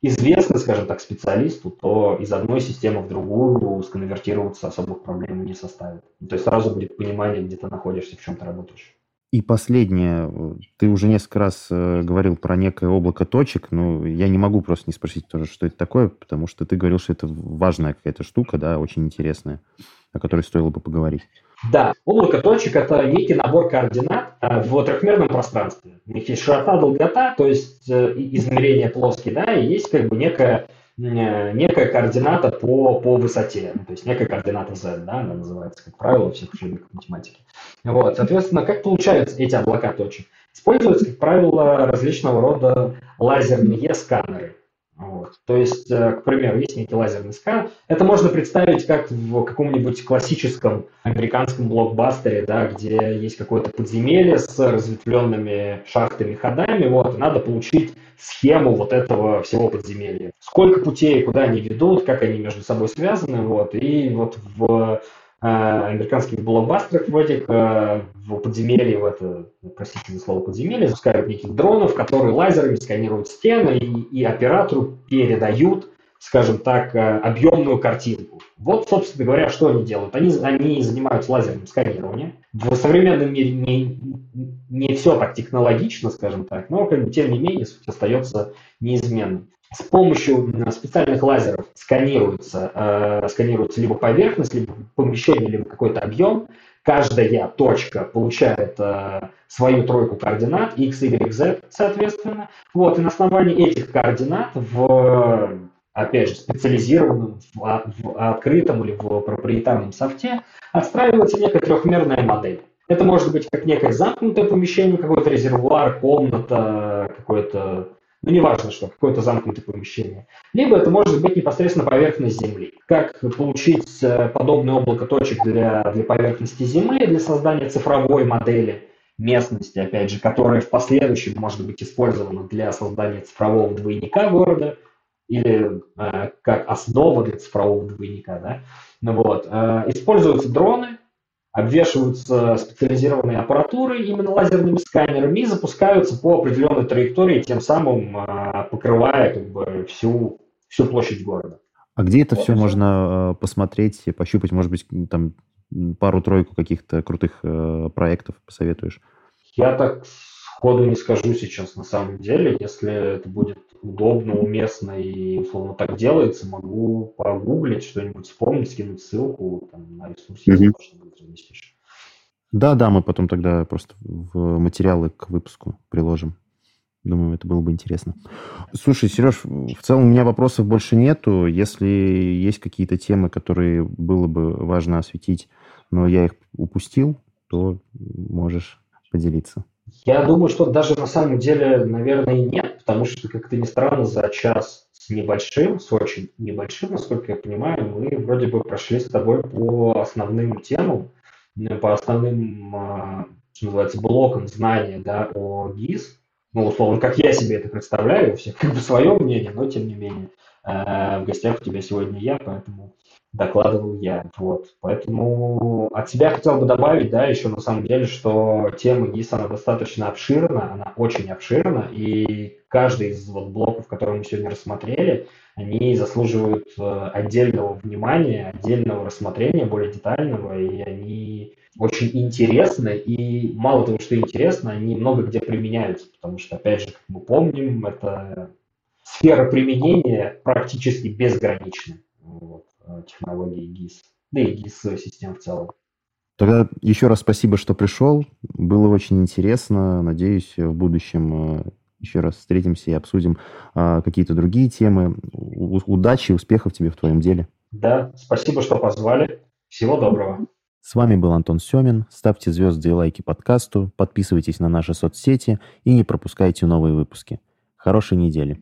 Speaker 2: известный, скажем так, специалисту, то из одной системы в другую сконвертироваться особых проблем не составит. То есть сразу будет понимание, где ты находишься, в чем ты работаешь.
Speaker 1: И последнее, ты уже несколько раз э, говорил про некое облако точек, но я не могу просто не спросить тоже, что это такое, потому что ты говорил, что это важная какая-то штука, да, очень интересная, о которой стоило бы поговорить.
Speaker 2: Да, облако точек – это некий набор координат э, в трехмерном пространстве. У них есть широта, долгота, то есть э, измерение плоские, да, и есть как бы некая, э, некая координата по, по высоте, ну, то есть некая координата z, да, она называется, как правило, у всех учебниках математики. Вот, соответственно, как получаются эти облака точек? Используются, как правило, различного рода лазерные сканеры – вот. То есть, э, к примеру, есть некий лазерный скан. Это можно представить как в каком-нибудь классическом американском блокбастере, да, где есть какое-то подземелье с разветвленными шахтами, ходами. Вот, надо получить схему вот этого всего подземелья. Сколько путей, куда они ведут, как они между собой связаны. Вот, и вот в американских блокбастерах в этих, э, в подземелье, в это, простите за слово подземелье, запускают неких дронов, которые лазерами сканируют стены и, и оператору передают, скажем так, э, объемную картинку. Вот, собственно говоря, что они делают. Они, они занимаются лазерным сканированием. В современном мире не, не все так технологично, скажем так, но, как бы, тем не менее, суть остается неизменной с помощью специальных лазеров сканируется, э, сканируется либо поверхность, либо помещение, либо какой-то объем. Каждая точка получает э, свою тройку координат, x, y, z, соответственно. Вот, и на основании этих координат в опять же, специализированном, в, в открытом или в проприетарном софте, отстраивается некая трехмерная модель. Это может быть как некое замкнутое помещение, какой-то резервуар, комната, какое-то, ну неважно что, какое-то замкнутое помещение. Либо это может быть непосредственно поверхность Земли. Как получить э, подобное облако точек для, для поверхности Земли, для создания цифровой модели местности, опять же, которая в последующем может быть использована для создания цифрового двойника города или э, как основа для цифрового двойника. Да? Ну, вот. Э, используются дроны, обвешиваются специализированной аппаратурой, именно лазерными сканерами, и запускаются по определенной траектории, тем самым а, покрывая как бы, всю, всю площадь города.
Speaker 1: А где это вот все, можно а, посмотреть, пощупать, может быть, там пару-тройку каких-то крутых э, проектов посоветуешь?
Speaker 2: Я так сходу не скажу сейчас на самом деле. Если это будет удобно, уместно и условно так делается, могу погуглить что-нибудь, вспомнить, скинуть ссылку там, на ресурс, если можно будет разместишь.
Speaker 1: Да, да, мы потом тогда просто в материалы к выпуску приложим. Думаю, это было бы интересно. Слушай, Сереж, в целом у меня вопросов больше нету. Если есть какие-то темы, которые было бы важно осветить, но я их упустил, то можешь поделиться.
Speaker 2: Я думаю, что даже на самом деле, наверное, нет, потому что, как-то ни странно, за час с небольшим, с очень небольшим, насколько я понимаю, мы вроде бы прошли с тобой по основным темам, э, по основным, а, что называется, блокам знания да, о ГИС. Ну, условно, как я себе это представляю, у всех как бы свое мнение, но тем не менее. Э, в гостях у тебя сегодня я, поэтому докладывал я. Вот. Поэтому от себя хотел бы добавить, да, еще на самом деле, что тема ГИС, она достаточно обширна, она очень обширна, и каждый из вот блоков, которые мы сегодня рассмотрели, они заслуживают э, отдельного внимания, отдельного рассмотрения, более детального, и они очень интересны, и мало того, что интересно, они много где применяются, потому что, опять же, как мы помним, это сфера применения практически безгранична. Вот. Э, технологии GIS, да и GIS-систем в целом.
Speaker 1: Тогда еще раз спасибо, что пришел. Было очень интересно. Надеюсь, в будущем э, еще раз встретимся и обсудим а, какие-то другие темы. Удачи, успехов тебе в твоем деле.
Speaker 2: Да, спасибо, что позвали. Всего доброго.
Speaker 1: С вами был Антон Семин. Ставьте звезды и лайки подкасту, подписывайтесь на наши соцсети и не пропускайте новые выпуски. Хорошей недели.